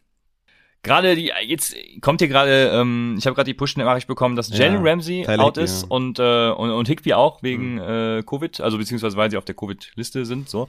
Gerade die, jetzt kommt hier gerade, ähm, ich habe gerade die Push-Nachricht bekommen, dass Jalen ja, Ramsey Tyler out Higby, ist ja. und, äh, und, und Higby auch wegen mhm. äh, Covid, also beziehungsweise weil sie auf der Covid-Liste sind, so.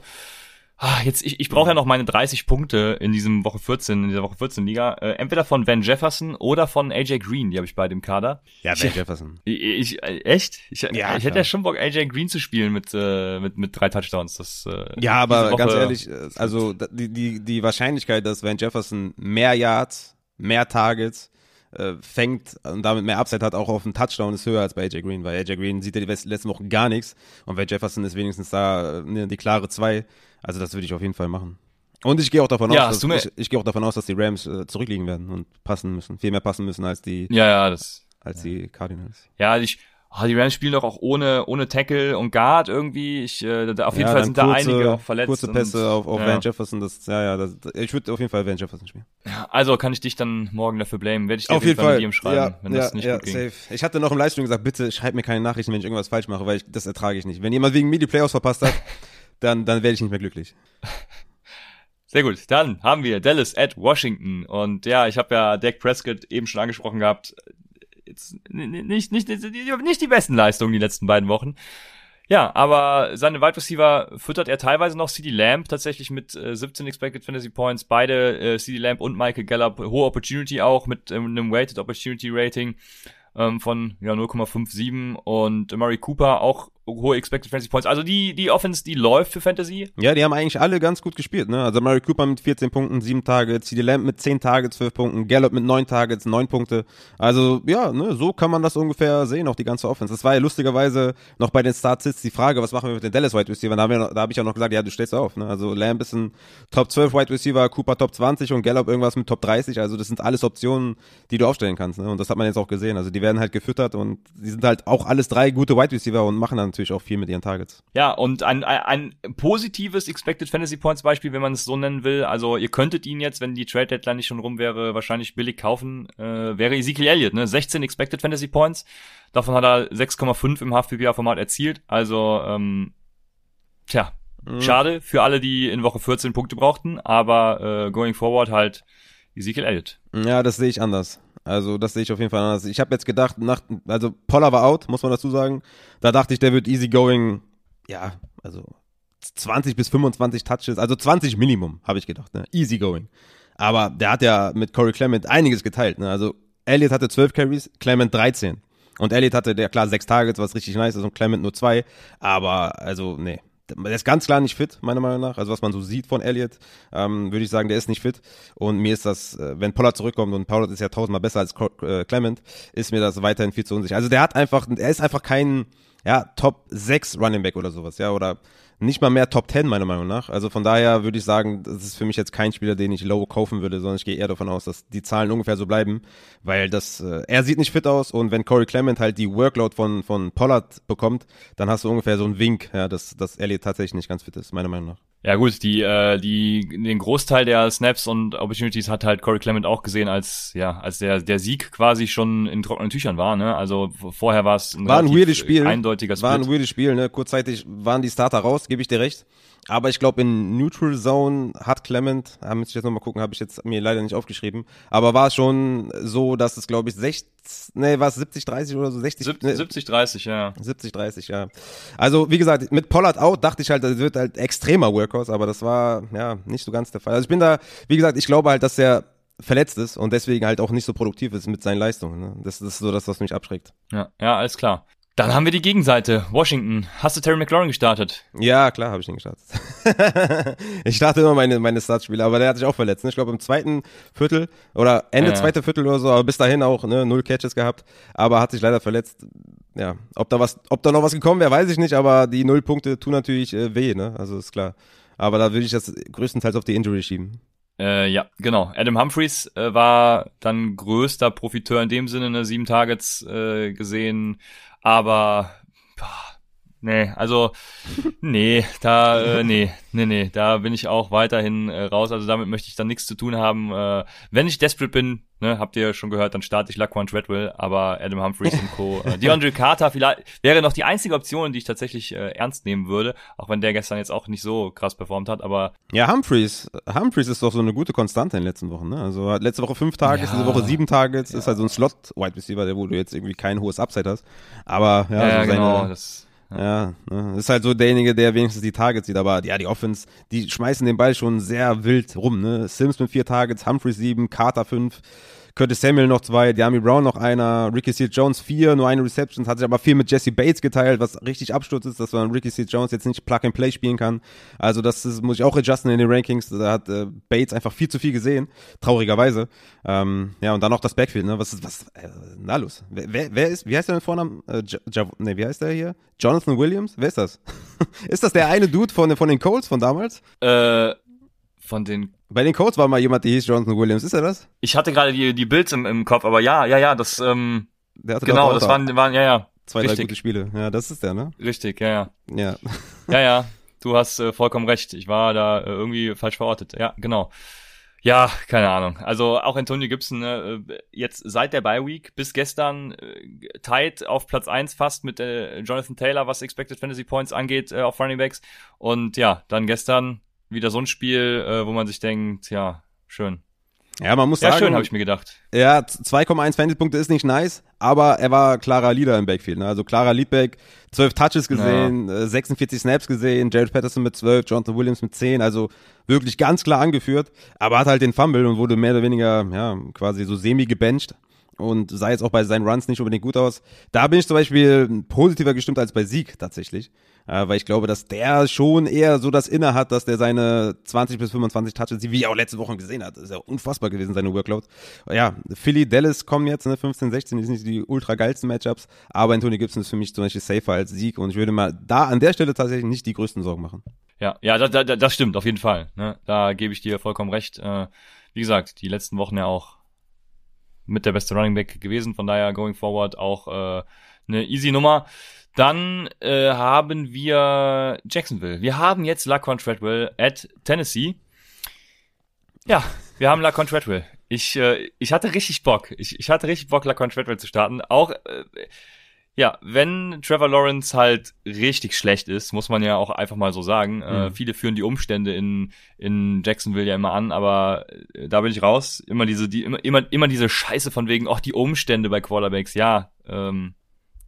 Ah, jetzt, ich, ich brauche ja noch meine 30 Punkte in diesem Woche 14, in dieser Woche 14 Liga. Äh, entweder von Van Jefferson oder von AJ Green, die habe ich beide im Kader. Ja, Van Jefferson. Ich, ich, echt? Ich, ja, ich hätte ja schon Bock, AJ Green zu spielen mit, äh, mit, mit drei Touchdowns. Das, äh, ja, aber ganz ehrlich, äh, also die, die, die Wahrscheinlichkeit, dass Van Jefferson mehr Yards, mehr Targets, äh, fängt und damit mehr Upside hat, auch auf einen Touchdown ist höher als bei AJ Green, weil AJ Green sieht ja die letzten Wochen gar nichts und Van Jefferson ist wenigstens da ne, die klare zwei. Also das würde ich auf jeden Fall machen. Und ich gehe auch davon ja, aus, dass, ich, ich gehe auch davon aus, dass die Rams äh, zurückliegen werden und passen müssen, viel mehr passen müssen als die, ja, ja, das, als ja. die Cardinals. Ja, ich, oh, die Rams spielen doch auch ohne, ohne Tackle und Guard irgendwie. Ich, äh, auf jeden ja, Fall sind kurze, da einige auch verletzt. Kurze Pässe auf, auf ja. Van Jefferson, das, ja, ja, das, ich würde auf jeden Fall Van Jefferson spielen. Ja, also kann ich dich dann morgen dafür blamen. Werde ich dir auf, jeden Fall, Fall schreiben, ja, wenn das nicht gut ging. Safe. Ich hatte noch im Livestream gesagt, bitte schreib mir keine Nachrichten, wenn ich irgendwas falsch mache, weil ich, das ertrage ich nicht. Wenn jemand wegen mir die Playoffs verpasst hat, dann, dann werde ich nicht mehr glücklich. Sehr gut, dann haben wir Dallas at Washington und ja, ich habe ja Dak Prescott eben schon angesprochen gehabt. Jetzt nicht, nicht, nicht, nicht die besten Leistungen die letzten beiden Wochen. Ja, aber seine Wide Receiver füttert er teilweise noch CD Lamb tatsächlich mit äh, 17 Expected Fantasy Points. Beide, äh, CD Lamb und Michael Gallup, hohe Opportunity auch mit ähm, einem Weighted Opportunity Rating ähm, von ja 0,57 und Murray Cooper auch hohe Expected Fantasy Points. Also die, die Offense, die läuft für Fantasy. Ja, die haben eigentlich alle ganz gut gespielt, ne? Also Murray Cooper mit 14 Punkten, 7 Targets, CD Lamb mit 10 Targets, 12 Punkten, Gallup mit 9 Targets, 9 Punkte. Also, ja, ne, so kann man das ungefähr sehen, auch die ganze Offense. Das war ja lustigerweise noch bei den Startsits die Frage, was machen wir mit den Dallas Wide Receiver? Da habe hab ich ja noch gesagt, ja, du stellst auf, ne? Also Lamb ist ein Top 12 Wide Receiver, Cooper Top 20 und Gallup irgendwas mit Top 30. Also das sind alles Optionen, die du aufstellen kannst, ne? Und das hat man jetzt auch gesehen. Also die werden halt gefüttert und die sind halt auch alles drei gute Wide Receiver und machen dann natürlich auch viel mit ihren Targets. Ja, und ein, ein, ein positives Expected Fantasy Points Beispiel, wenn man es so nennen will. Also ihr könntet ihn jetzt, wenn die Trade Deadline nicht schon rum wäre, wahrscheinlich billig kaufen. Äh, wäre Ezekiel Elliott, ne? 16 Expected Fantasy Points. Davon hat er 6,5 im Half-PPA-Format erzielt. Also, ähm, tja, mhm. schade für alle, die in Woche 14 Punkte brauchten. Aber äh, going forward halt Ezekiel Elliott. Ja, das sehe ich anders. Also das sehe ich auf jeden Fall anders. Ich habe jetzt gedacht, nach, also Poller war out, muss man dazu sagen. Da dachte ich, der wird easy going, ja, also 20 bis 25 Touches, also 20 Minimum, habe ich gedacht, ne? Easy going. Aber der hat ja mit Corey Clement einiges geteilt, ne? Also Elliott hatte 12 Carries, Clement 13. Und Elliott hatte, der klar, sechs Targets, was richtig nice ist, und Clement nur zwei. Aber, also, nee. Der ist ganz klar nicht fit, meiner Meinung nach. Also, was man so sieht von Elliott, ähm, würde ich sagen, der ist nicht fit. Und mir ist das, äh, wenn Pollard zurückkommt, und Pollard ist ja tausendmal besser als äh, Clement, ist mir das weiterhin viel zu unsicher. Also, der hat einfach, er ist einfach kein, ja, Top 6 Running Back oder sowas, ja, oder nicht mal mehr Top 10, meiner Meinung nach. Also von daher würde ich sagen, das ist für mich jetzt kein Spieler, den ich low kaufen würde, sondern ich gehe eher davon aus, dass die Zahlen ungefähr so bleiben, weil das, äh, er sieht nicht fit aus und wenn Corey Clement halt die Workload von, von Pollard bekommt, dann hast du ungefähr so einen Wink, ja, dass, dass Elliott tatsächlich nicht ganz fit ist, meiner Meinung nach. Ja gut, die, äh, die, den Großteil der Snaps und Opportunities hat halt Corey Clement auch gesehen, als ja, als der der Sieg quasi schon in trockenen Tüchern war. Ne? Also vorher war es ein, war ein weirdes Spiel, eindeutiger Split. War ein weirdes Spiel. Ne? Kurzzeitig waren die Starter raus, gebe ich dir recht. Aber ich glaube, in Neutral Zone hat Clement, da müsste ich jetzt nochmal gucken, habe ich jetzt mir leider nicht aufgeschrieben, aber war es schon so, dass es, glaube ich, 60, nee, war es 70, 30 oder so? 60, 70, ne, 70, 30, ja. 70, 30, ja. Also, wie gesagt, mit Pollard out dachte ich halt, das wird halt extremer Workhouse, aber das war, ja, nicht so ganz der Fall. Also ich bin da, wie gesagt, ich glaube halt, dass er verletzt ist und deswegen halt auch nicht so produktiv ist mit seinen Leistungen. Ne? Das, das ist so das, was mich abschreckt. Ja, ja, alles klar. Dann haben wir die Gegenseite. Washington. Hast du Terry McLaurin gestartet? Ja, klar, habe ich ihn gestartet. ich starte immer meine, meine Startspiele, aber der hat sich auch verletzt. Ne? Ich glaube im zweiten Viertel oder Ende ja. zweite Viertel oder so, aber bis dahin auch ne, null Catches gehabt, aber hat sich leider verletzt. Ja, ob da was, ob da noch was gekommen wäre, weiß ich nicht, aber die null Punkte tun natürlich äh, weh, ne? Also ist klar. Aber da würde ich das größtenteils auf die Injury schieben. Äh, ja, genau. Adam Humphreys äh, war dann größter Profiteur in dem Sinne, ne, sieben Targets äh, gesehen, aber boah, nee, also nee, da äh, nee, nee, nee, da bin ich auch weiterhin äh, raus. Also damit möchte ich dann nichts zu tun haben. Äh, wenn ich desperate bin, ne, habt ihr schon gehört, dann starte ich Laquan Treadwell, aber Adam Humphreys und Co. Äh, DeAndre Carter vielleicht wäre noch die einzige Option, die ich tatsächlich äh, ernst nehmen würde, auch wenn der gestern jetzt auch nicht so krass performt hat, aber Ja, Humphreys, Humphreys ist doch so eine gute Konstante in den letzten Wochen, ne? Also hat letzte Woche fünf Tage, ja, diese Woche sieben Tage, ja. ist halt so ein Slot Wide Receiver, der wo du jetzt irgendwie kein hohes Upside hast, aber ja, ja, so seine, genau, das ja, ne? ist halt so derjenige, der wenigstens die Targets sieht. Aber ja, die Offense, die schmeißen den Ball schon sehr wild rum. Ne? Sims mit vier Targets, Humphrey sieben, Carter fünf. Curtis Samuel noch zwei, Diami Brown noch einer, Ricky Seals Jones vier, nur eine Reception, hat sich aber viel mit Jesse Bates geteilt, was richtig Absturz ist, dass man Ricky Seals Jones jetzt nicht Plug and Play spielen kann. Also das ist, muss ich auch adjusten in den Rankings. Da hat äh, Bates einfach viel zu viel gesehen, traurigerweise. Ähm, ja, und dann noch das Backfield, ne? Was ist, was, äh, na los. Wer, wer, ist, wie heißt der mit Vornamen? Äh, ne, wie heißt der hier? Jonathan Williams? Wer ist das? ist das der eine Dude von, von den Colts von damals? Äh, von den. Bei den Colts war mal jemand, der hieß Jonathan Williams. Ist er das? Ich hatte gerade die, die Bilds im, im Kopf, aber ja, ja, ja, das, ähm, der hatte genau, das waren, waren, ja, ja. Zwei, Richtig. drei gute Spiele. Ja, das ist der, ne? Richtig, ja, ja. Ja. ja, ja. Du hast äh, vollkommen recht. Ich war da äh, irgendwie falsch verortet. Ja, genau. Ja, keine Ahnung. Also auch Antonio Gibson ne, äh, jetzt seit der Bye Week bis gestern äh, tight auf Platz eins fast mit äh, Jonathan Taylor, was Expected Fantasy Points angeht äh, auf Running Backs und ja, dann gestern wieder so ein Spiel, äh, wo man sich denkt, ja, schön. Ja, man muss ja, sagen. Ja, schön, habe ich mir gedacht. Ja, 2,1 Fantasy-Punkte ist nicht nice, aber er war klarer Leader im Backfield. Ne? Also klarer Leadback, 12 Touches gesehen, ja. 46 äh, Snaps gesehen, Jared Patterson mit 12, Jonathan Williams mit 10, also wirklich ganz klar angeführt, aber hat halt den Fumble und wurde mehr oder weniger, ja, quasi so semi gebencht und sah jetzt auch bei seinen Runs nicht unbedingt gut aus. Da bin ich zum Beispiel positiver gestimmt als bei Sieg tatsächlich, äh, weil ich glaube, dass der schon eher so das Inne hat, dass der seine 20 bis 25 Touches, wie er auch letzte Woche gesehen hat, ist ja unfassbar gewesen, seine Workload. Ja, Philly, Dallas kommen jetzt, ne, 15, 16, die sind nicht die ultra geilsten Matchups, aber Anthony Gibson ist für mich zum Beispiel safer als Sieg und ich würde mal da an der Stelle tatsächlich nicht die größten Sorgen machen. Ja, ja, da, da, das stimmt, auf jeden Fall. Ne? Da gebe ich dir vollkommen recht. Äh, wie gesagt, die letzten Wochen ja auch mit der beste Running Back gewesen. Von daher going forward auch äh, eine easy Nummer. Dann äh, haben wir Jacksonville. Wir haben jetzt Laquan Treadwell at Tennessee. Ja, wir haben Laquan Treadwell. Ich, äh, ich hatte richtig Bock. Ich, ich hatte richtig Bock, Laquan Treadwell zu starten. Auch äh, ja, wenn Trevor Lawrence halt richtig schlecht ist, muss man ja auch einfach mal so sagen. Äh, mhm. Äh, viele führen die Umstände in, in Jacksonville ja immer an, aber äh, da bin ich raus. Immer diese, die, immer, immer, immer diese Scheiße von wegen, auch die Umstände bei Quarterbacks, ja, ähm,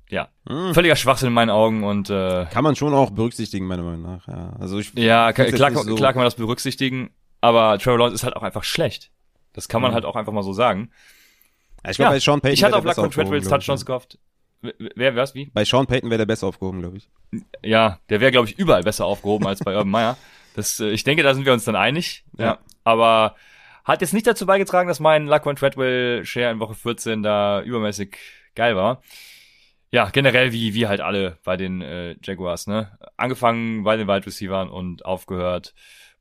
ja, mhm. völliger Schwachsinn in meinen Augen und äh, kann man schon auch berücksichtigen meiner Meinung nach. Ja, also ich ja klar, so klar kann man das berücksichtigen, aber Trevor Lawrence ist halt auch einfach schlecht. Das kann man mhm. halt auch einfach mal so sagen. Ja, ich glaube, ja, bei Sean Payton ich hatte auf Luck und Treadwills Touchdowns gehofft. Wer, was, wie? Bei Sean Payton wäre der besser aufgehoben, glaube ich. Ja, der wäre, glaube ich, überall besser aufgehoben als bei Urban Meyer. Das, äh, ich denke, da sind wir uns dann einig. Ja. Ja. Aber hat jetzt nicht dazu beigetragen, dass mein Laquan Treadwell Share in Woche 14 da übermäßig geil war. Ja, generell wie, wie halt alle bei den äh, Jaguars, ne? Angefangen bei den Wide Receivers und aufgehört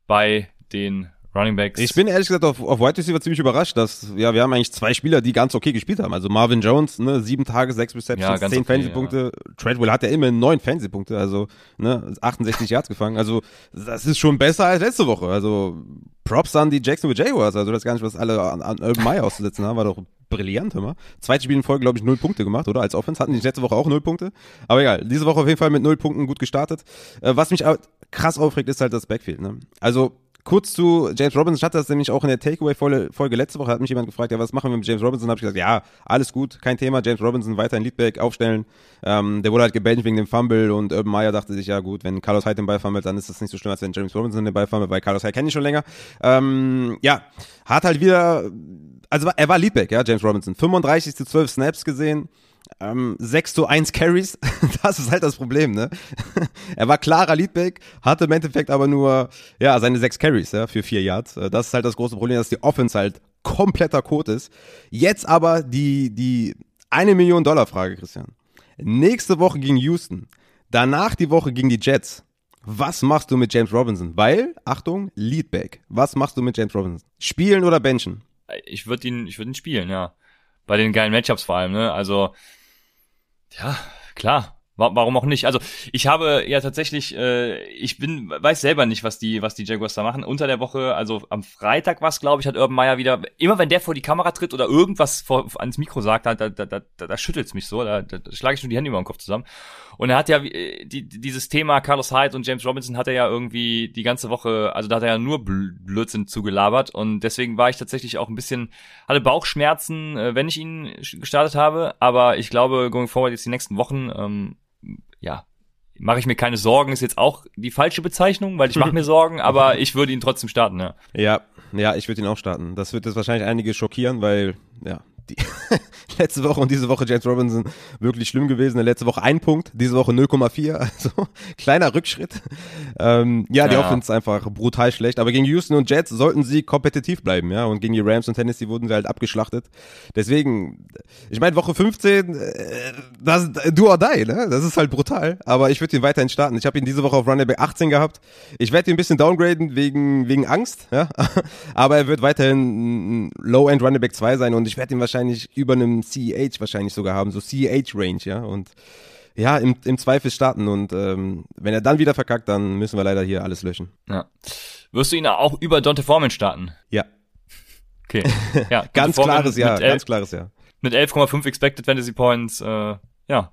bei den Running Backs. Ich bin ehrlich gesagt auf, auf Wide Receiver ziemlich überrascht, dass, ja, wir haben eigentlich zwei Spieler, die ganz okay gespielt haben. Also Marvin Jones, ne, sieben Tage, sechs Ja, Receptions, ganz zehn okay, Fantasy-Punkte. Treadwell hat ja immer neun Fantasy-Punkte, also, ne, 68 Yards gefangen. Also, das ist schon besser als letzte Woche. Also, Props an die Jacksonville Jaguars. Also, das ist gar nicht, was alle an, an Urban Meyer auszusetzen haben, war doch brillant immer. Zweites Spiel in Folge, glaube ich, null Punkte gemacht, oder? Als Offense hatten die letzte Woche auch null Punkte. Aber egal, diese Woche auf jeden Fall mit null Punkten gut gestartet. Äh, was mich krass aufregt, ist halt das Backfield, ne? Also, kurz zu James Robinson, ich hatte das nämlich auch in der Takeaway-Folge letzte Woche, hat mich jemand gefragt, ja, was machen wir mit James Robinson? habe ich gesagt, ja, alles gut, kein Thema, James Robinson weiter in Leadback aufstellen. Ähm, der wurde halt gebancht wegen dem Fumble und Urban Meyer dachte sich, ja gut, wenn Carlos Hyde den Ball fummelt, dann ist das nicht so schlimm, als wenn James Robinson den Ball fummelt, weil Carlos Hyde kenne ich schon länger. Ähm, ja, hat halt wieder, also er war Leadback, ja, James Robinson. 35 zu 12 Snaps gesehen. Ähm, 6 zu 1 Carries, das ist halt das Problem, ne? er war klarer Leadback, hatte im Endeffekt aber nur, ja, seine 6 Carries, ja, für 4 Yards. Äh, Das ist halt das große Problem, dass die Offense halt kompletter Code ist. Jetzt aber die, die eine Million Dollar Frage, Christian. Nächste Woche gegen Houston. Danach die Woche gegen die Jets. Was machst du mit James Robinson? Weil, Achtung, Leadback. Was machst du mit James Robinson? Spielen oder benchen? ich würde ihn, ich würde ihn spielen, ja. Bei den geilen Matchups vor allem, ne? Also, ja, klar. Wa- Warum auch nicht? Also ich habe ja tatsächlich, äh, ich bin, weiß selber nicht, was die, was die Jaguars da machen. Unter der Woche, also am Freitag was, glaube ich, hat Urban Meyer wieder, immer wenn der vor die Kamera tritt oder irgendwas vor, ans Mikro sagt, da, da, da, da, da schüttelt's mich so, da, da, da schlage ich schon die Hände über den Kopf zusammen. Und er hat ja äh, die, dieses Thema Carlos Hyde und James Robinson hat er ja irgendwie die ganze Woche, also da hat er ja nur Bl- Blödsinn zugelabert und deswegen war ich tatsächlich auch ein bisschen, hatte Bauchschmerzen, äh, wenn ich ihn gestartet habe, aber ich glaube, going forward jetzt die nächsten Wochen, ähm, ja, mache ich mir keine Sorgen, ist jetzt auch die falsche Bezeichnung, weil ich mache mir Sorgen, aber ich würde ihn trotzdem starten, ja. Ja, ja, ich würde ihn auch starten. Das wird jetzt wahrscheinlich einige schockieren, weil, ja, die letzte Woche und diese Woche James Robinson wirklich schlimm gewesen. Letzte Woche ein Punkt, diese Woche 0,4, also kleiner Rückschritt. Ähm, ja, die Ja. Offense ist einfach brutal schlecht, aber gegen Houston und Jets sollten sie kompetitiv bleiben, ja, und gegen die Rams und Tennessee wurden sie halt abgeschlachtet. Deswegen, ich meine, Woche 15, äh, das, do or die, ne? Das ist halt brutal, aber ich würde ihn weiterhin starten. Ich habe ihn diese Woche auf Running Back 18 gehabt. Ich werde ihn ein bisschen downgraden wegen, wegen Angst, ja, aber er wird weiterhin Low-End Running Back 2 sein und ich werde ihn wahrscheinlich über einem CEH wahrscheinlich sogar haben, so CEH-Range, ja, und ja, im, im Zweifel starten und ähm, wenn er dann wieder verkackt, dann müssen wir leider hier alles löschen. ja. Wirst du ihn auch über Dante Foreman starten? Ja, Okay. Ja, ganz klares Ja, mit elf- ganz klares Ja. mit 11,5 Expected Fantasy Points, äh, ja,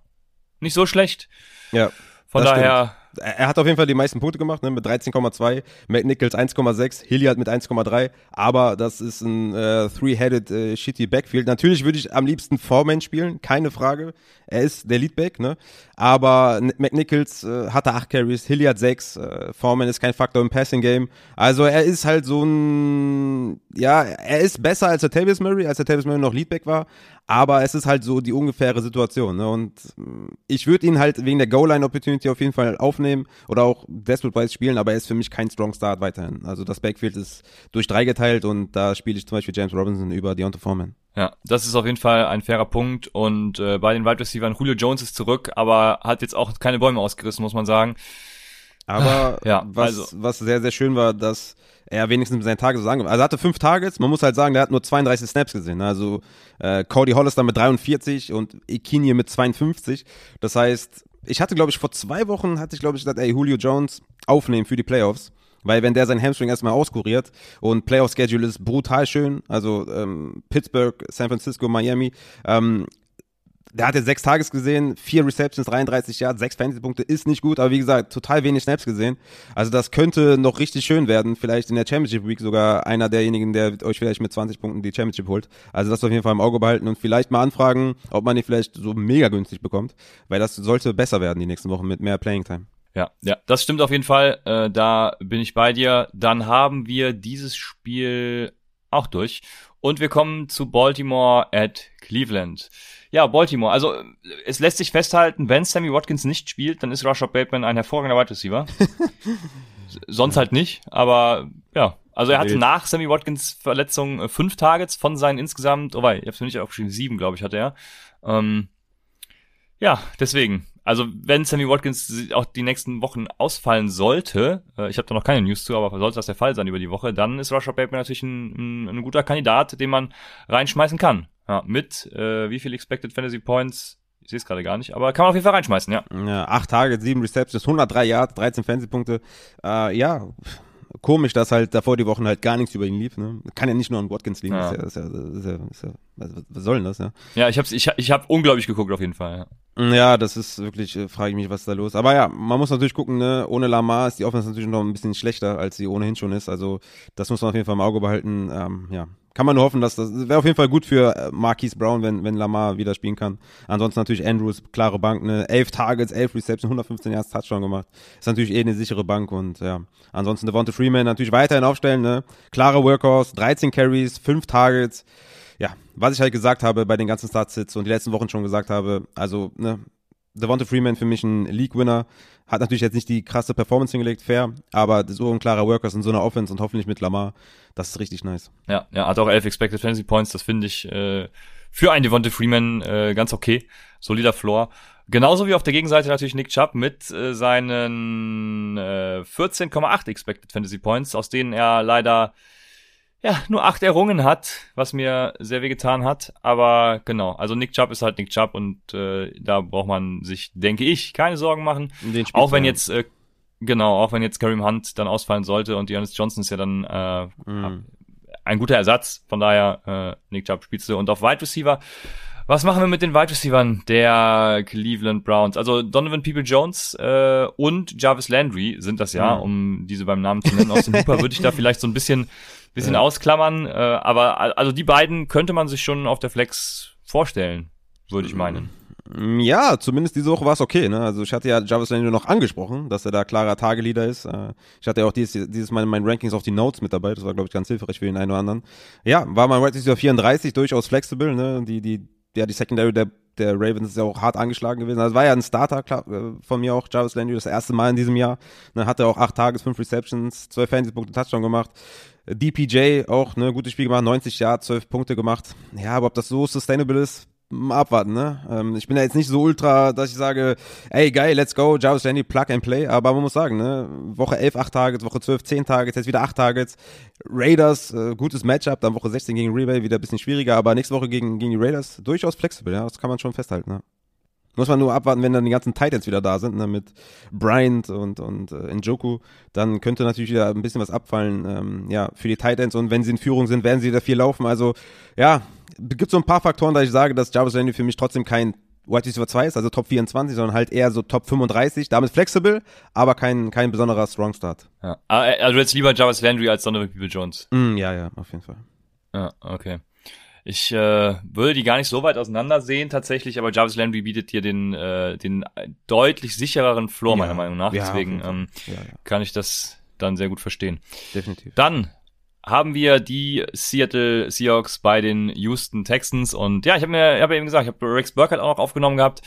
nicht so schlecht. Ja, Von daher, Er er hat auf jeden Fall die meisten Punkte gemacht, ne, mit 13,2, McNichols 1,6, Hilliard mit 1,3, aber das ist ein äh, three-headed äh, shitty Backfield. Natürlich würde ich am liebsten Foreman spielen, keine Frage. Er ist der Leadback, ne? Aber McNichols äh, hatte 8 Carries, Hilliard 6, äh, Foreman ist kein Faktor im Passing Game. Also er ist halt so ein ja, er ist besser als der Tavis Murray, als der Tavis Murray noch Leadback war, aber es ist halt so die ungefähre Situation, ne? Und mh, ich würde ihn halt wegen der Goal-Line-Opportunity auf jeden Fall aufnehmen oder auch Desperate-Wise spielen, aber er ist für mich kein Strong Start weiterhin. Also das Backfield ist durch drei geteilt und da spiele ich zum Beispiel James Robinson über Deontay Foreman. ja, das ist auf jeden Fall ein fairer Punkt und äh, bei den Wide Receivers, Julio Jones ist zurück, aber hat jetzt auch keine Bäume ausgerissen, muss man sagen. Aber Ja, was, also- was sehr, sehr schön war, dass er wenigstens mit seinen Tages so sagen. Also er hatte fünf Targets, man muss halt sagen, der hat nur 32 Snaps gesehen. ne? Also äh, Cody Hollister mit 43 und Ikinye mit 52. Das heißt, ich hatte, glaube ich, vor zwei Wochen hatte ich, glaube ich, gesagt, ey, Julio Jones aufnehmen für die Playoffs. Weil wenn der sein Hamstring erstmal auskuriert und Playoff-Schedule ist brutal schön, also ähm, Pittsburgh, San Francisco, Miami, ähm, der hat jetzt sechs Tages gesehen, vier Receptions, 33 Yards, sechs Fantasy-Punkte, ist nicht gut, aber wie gesagt, total wenig Snaps gesehen. Also das könnte noch richtig schön werden, vielleicht in der Championship Week sogar einer derjenigen, der euch vielleicht mit 20 Punkten die Championship holt. Also das auf jeden Fall im Auge behalten und vielleicht mal anfragen, ob man ihn vielleicht so mega günstig bekommt, weil das sollte besser werden die nächsten Wochen mit mehr Playing Time. Ja, ja, das stimmt auf jeden Fall. Äh, da bin ich bei dir. Dann haben wir dieses Spiel auch durch. Und wir kommen zu Baltimore at Cleveland. Ja, Baltimore. Also es lässt sich festhalten, wenn Sammy Watkins nicht spielt, dann ist Rashad Bateman ein hervorragender Wide Receiver. Sonst halt nicht, aber ja. Also er hatte nach Sammy Watkins Verletzung äh, fünf Targets von seinen insgesamt, oh wei, ich hab's mir nicht aufgeschrieben, sieben, glaube ich, hatte er. Ähm, ja, deswegen. Also wenn Sammy Watkins auch die nächsten Wochen ausfallen sollte, äh, ich habe da noch keine News zu, aber sollte das der Fall sein über die Woche, dann ist Rashad Bateman natürlich ein, ein, ein guter Kandidat, den man reinschmeißen kann. Ja, mit äh, wie viel Expected Fantasy Points? Ich sehe es gerade gar nicht, aber kann man auf jeden Fall reinschmeißen, ja. Ja, acht Tage, sieben Receptions, 103 Yards, 13 Fantasy-Punkte. Äh, ja, komisch, dass halt davor die Wochen halt gar nichts über ihn lief. Ne? Kann ja nicht nur an Watkins liegen. Ja. Ist ja, ist ja, ist ja, ist ja, was, was soll denn das? Ja? Ja, ich hab's, ich, ich hab unglaublich geguckt auf jeden Fall. Ja. Ja, das ist wirklich, äh, frage ich mich, was ist da los. Aber ja, man muss natürlich gucken, ne, ohne Lamar ist die Offense natürlich noch ein bisschen schlechter, als sie ohnehin schon ist. Also das muss man auf jeden Fall im Auge behalten. Ähm, ja, kann man nur hoffen, dass das wäre auf jeden Fall gut für äh, Marquise Brown, wenn, wenn Lamar wieder spielen kann. Ansonsten natürlich Andrews, klare Bank, ne, elf Targets, elf Receptions, 115 Yards Touchdown gemacht. Ist natürlich eh eine sichere Bank und ja. Ansonsten Devonta Freeman natürlich weiterhin aufstellen, ne, klare Workhorse, 13 Carries, 5 Targets ja, was ich halt gesagt habe bei den ganzen Startsits und die letzten Wochen schon gesagt habe, also, ne, Devonta Freeman für mich ein League-Winner, hat natürlich jetzt nicht die krasse Performance hingelegt, fair, aber so ein klarer Workers in so einer Offense und hoffentlich mit Lamar, das ist richtig nice. Ja, ja, hat auch elf Expected Fantasy Points, das finde ich äh, für einen Devonta Freeman äh, ganz okay. Solider Floor. Genauso wie auf der Gegenseite natürlich Nick Chubb mit äh, seinen äh, 14,8 Expected Fantasy Points, aus denen er leider ja, nur acht errungen hat, was mir sehr weh getan hat. Aber genau, also Nick Chubb ist halt Nick Chubb und äh, da braucht man sich, denke ich, keine Sorgen machen. Auch wenn jetzt, äh, genau, auch wenn jetzt Kareem Hunt dann ausfallen sollte und Giannis Johnson ist ja dann äh, Mhm. ein guter Ersatz. Von daher, äh, Nick Chubb spielst du. Und auf Wide Receiver, was machen wir mit den Wide Receivern der Cleveland Browns? Also Donovan People-Jones äh, und Jarvis Landry sind das ja, Mhm. um diese beim Namen zu nennen. Aus dem Hooper würde ich da vielleicht so ein bisschen, bisschen Ja. ausklammern. Äh, aber also die beiden könnte man sich schon auf der Flex vorstellen, würde ich meinen. Mm, Ja, zumindest diese Woche war es okay. Ne? Also ich hatte ja Jarvis Landry noch angesprochen, dass er da klarer Tageleader ist. Äh, Ich hatte ja auch dieses, dieses Mal in meinen Rankings auch die Notes mit dabei. Das war, glaube ich, ganz hilfreich für den einen oder anderen. Ja, war mein Wide Receiver 34, durchaus flexibel. Ne? Die, die, ja, die Secondary der, der Ravens ist ja auch hart angeschlagen gewesen. Also war ja ein Starter klar, äh, von mir auch, Jarvis Landry, das erste Mal in diesem Jahr. Ne? Hatte auch acht Tages, fünf Receptions, zwölf Fantasy-Punkte, Touchdown gemacht. DPJ auch, ne, gutes Spiel gemacht, 90 Yards, 12 Punkte gemacht. Ja, aber ob das so sustainable ist, mal abwarten, ne? Ähm, ich bin ja jetzt nicht so ultra, dass ich sage, ey, geil, let's go, Jarvis Landry, Plug and Play, aber man muss sagen, ne? Woche 11, 8 Targets, Woche 12, 10 Targets, jetzt wieder 8 Targets. Raiders, äh, gutes Matchup, dann Woche 16 gegen Rebay, wieder ein bisschen schwieriger, aber nächste Woche gegen, gegen die Raiders durchaus flexibel, ja? Das kann man schon festhalten, ne? Muss man nur abwarten, wenn dann die ganzen Titans wieder da sind, ne, mit Bryant und, und äh, Njoku, dann könnte natürlich wieder ein bisschen was abfallen, ähm, ja, für die Titans und wenn sie in Führung sind, werden sie wieder viel laufen, also, ja, gibt so ein paar Faktoren, da ich sage, dass Jarvis Landry für mich trotzdem kein Wide Receiver 2 ist, also Top 24, sondern halt eher so Top 35, damit flexibel, aber kein, kein besonderer Strong Start. Ja. Ah, äh, Also jetzt lieber Jarvis Landry als Donovan People-Jones. Mm, ja, ja, auf jeden Fall. Ja, okay. Ich äh, würde die gar nicht so weit auseinander sehen tatsächlich, aber Jarvis Landry bietet hier den, äh, den deutlich sichereren Floor, meiner Ja, Meinung nach. ja, Deswegen ähm, ja, kann ich das dann sehr gut verstehen. definitiv. Dann haben wir die Seattle Seahawks bei den Houston Texans und ja, ich habe mir, ich habe eben gesagt, ich habe Rex Burkhardt auch noch aufgenommen gehabt.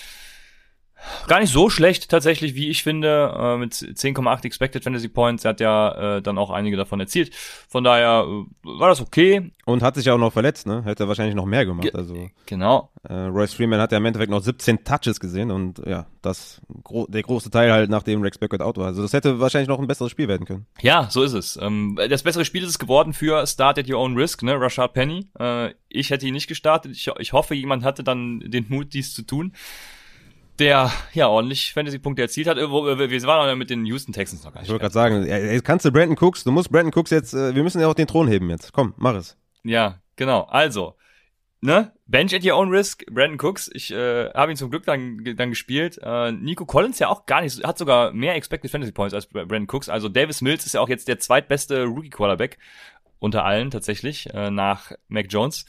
Gar nicht so schlecht tatsächlich, wie ich finde, äh, mit 10,8 Expected Fantasy Points. Er hat ja äh, dann auch einige davon erzielt. Von daher äh, war das okay. Und hat sich ja auch noch verletzt, ne? Hätte wahrscheinlich noch mehr gemacht, Ge- also. Genau. Äh, Royce Freeman hat ja im Endeffekt noch 17 Touches gesehen und ja, das gro der große Teil halt nachdem Rex Burkhardt out war. Also das hätte wahrscheinlich noch ein besseres Spiel werden können. Ja, so ist es. Ähm, das bessere Spiel ist es geworden für Start at Your Own Risk, ne? Rashad Penny. Äh, ich hätte ihn nicht gestartet. Ich, ich hoffe, jemand hatte dann den Mut, dies zu tun. Der ja ordentlich Fantasy-Punkte erzielt hat. Äh, wo- Wir waren auch mit den Houston Texans noch gar Ich nicht. wollte gerade sagen, kannst du Brandon Cooks, du musst Brandon Cooks jetzt, äh, wir müssen ja auch den Thron heben jetzt. Komm, mach es. Ja, genau. Also, ne? Bench at your own risk, Brandon Cooks. Ich äh, habe ihn zum Glück dann, dann gespielt. Äh, Nico Collins ja auch gar nicht, hat sogar mehr Expected Fantasy Points als Brandon Cooks. Also Davis Mills ist ja auch jetzt der zweitbeste Rookie Quarterback unter allen tatsächlich äh, nach Mac Jones.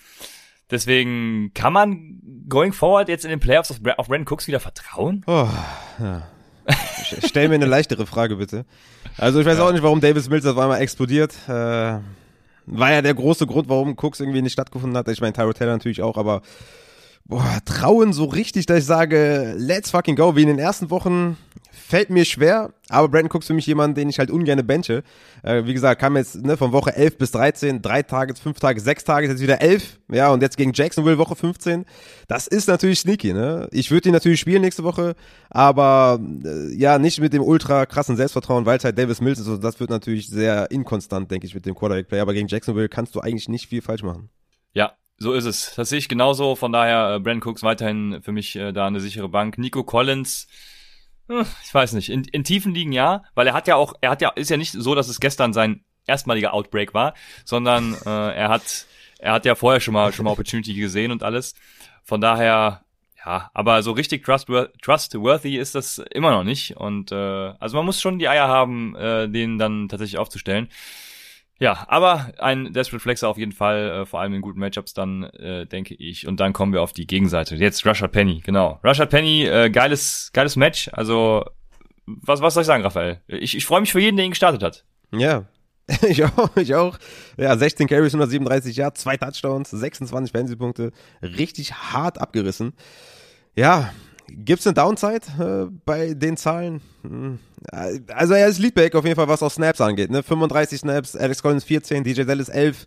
Deswegen kann man going forward jetzt in den Playoffs auf, auf Brandon Cooks wieder vertrauen? Oh, ja. Stell mir eine leichtere Frage bitte. Also ich weiß Ja. auch nicht, warum Davis Mills auf einmal explodiert. Äh, War ja der große Grund, warum Cooks irgendwie nicht stattgefunden hat. Ich meine, Tyro Taylor natürlich auch, aber boah, trauen so richtig, dass ich sage, let's fucking go. Wie in den ersten Wochen fällt mir schwer, aber Brandon Cooks für mich jemand, den ich halt ungern benche. Äh, wie gesagt, kam jetzt ne, von Woche 11 bis 13, drei Tage, fünf Tage, sechs Tage, jetzt wieder 11. Ja, und jetzt gegen Jacksonville Woche 15. Das ist natürlich sneaky, ne? Ich würde ihn natürlich spielen nächste Woche, aber äh, ja, nicht mit dem ultra krassen Selbstvertrauen, weil es halt Davis Mills ist. Und das wird natürlich sehr inkonstant, denke ich, mit dem Quarterback-Play. Aber gegen Jacksonville kannst du eigentlich nicht viel falsch machen. Ja, so ist es. Das sehe ich genauso. Von daher, äh, Brandon Cooks weiterhin für mich äh, da eine sichere Bank. Nico Collins, ich weiß nicht, in, in tiefen Ligen ja, weil er hat ja auch, er hat ja, ist ja nicht so, dass es gestern sein erstmaliger Outbreak war, sondern äh, er hat, er hat ja vorher schon mal schon mal Opportunity gesehen und alles. Von daher, ja, aber so richtig trustworthy, trustworthy ist das immer noch nicht. Und äh, also man muss schon die Eier haben, äh, den dann tatsächlich aufzustellen. Ja, aber ein Desperate Flexer auf jeden Fall, äh, vor allem in guten Matchups dann, äh, denke ich. Und dann kommen wir auf die Gegenseite. Jetzt Rashad Penny, genau. Rashad Penny, äh, geiles, geiles Match. Also, was, was soll ich sagen, Raphael? Ich, ich freue mich für jeden, der ihn gestartet hat. Ja, ich auch, ich auch. Ja, 16 Carries, 137 ja, zwei Touchdowns, 26 Fantasy-Punkte. Richtig hart abgerissen. Ja, Gibt's eine Downside äh, bei den Zahlen? Hm. Also er ist Leadback auf jeden Fall, was auch Snaps angeht. Ne? 35 Snaps, Alex Collins 14, DJ Dallas 11,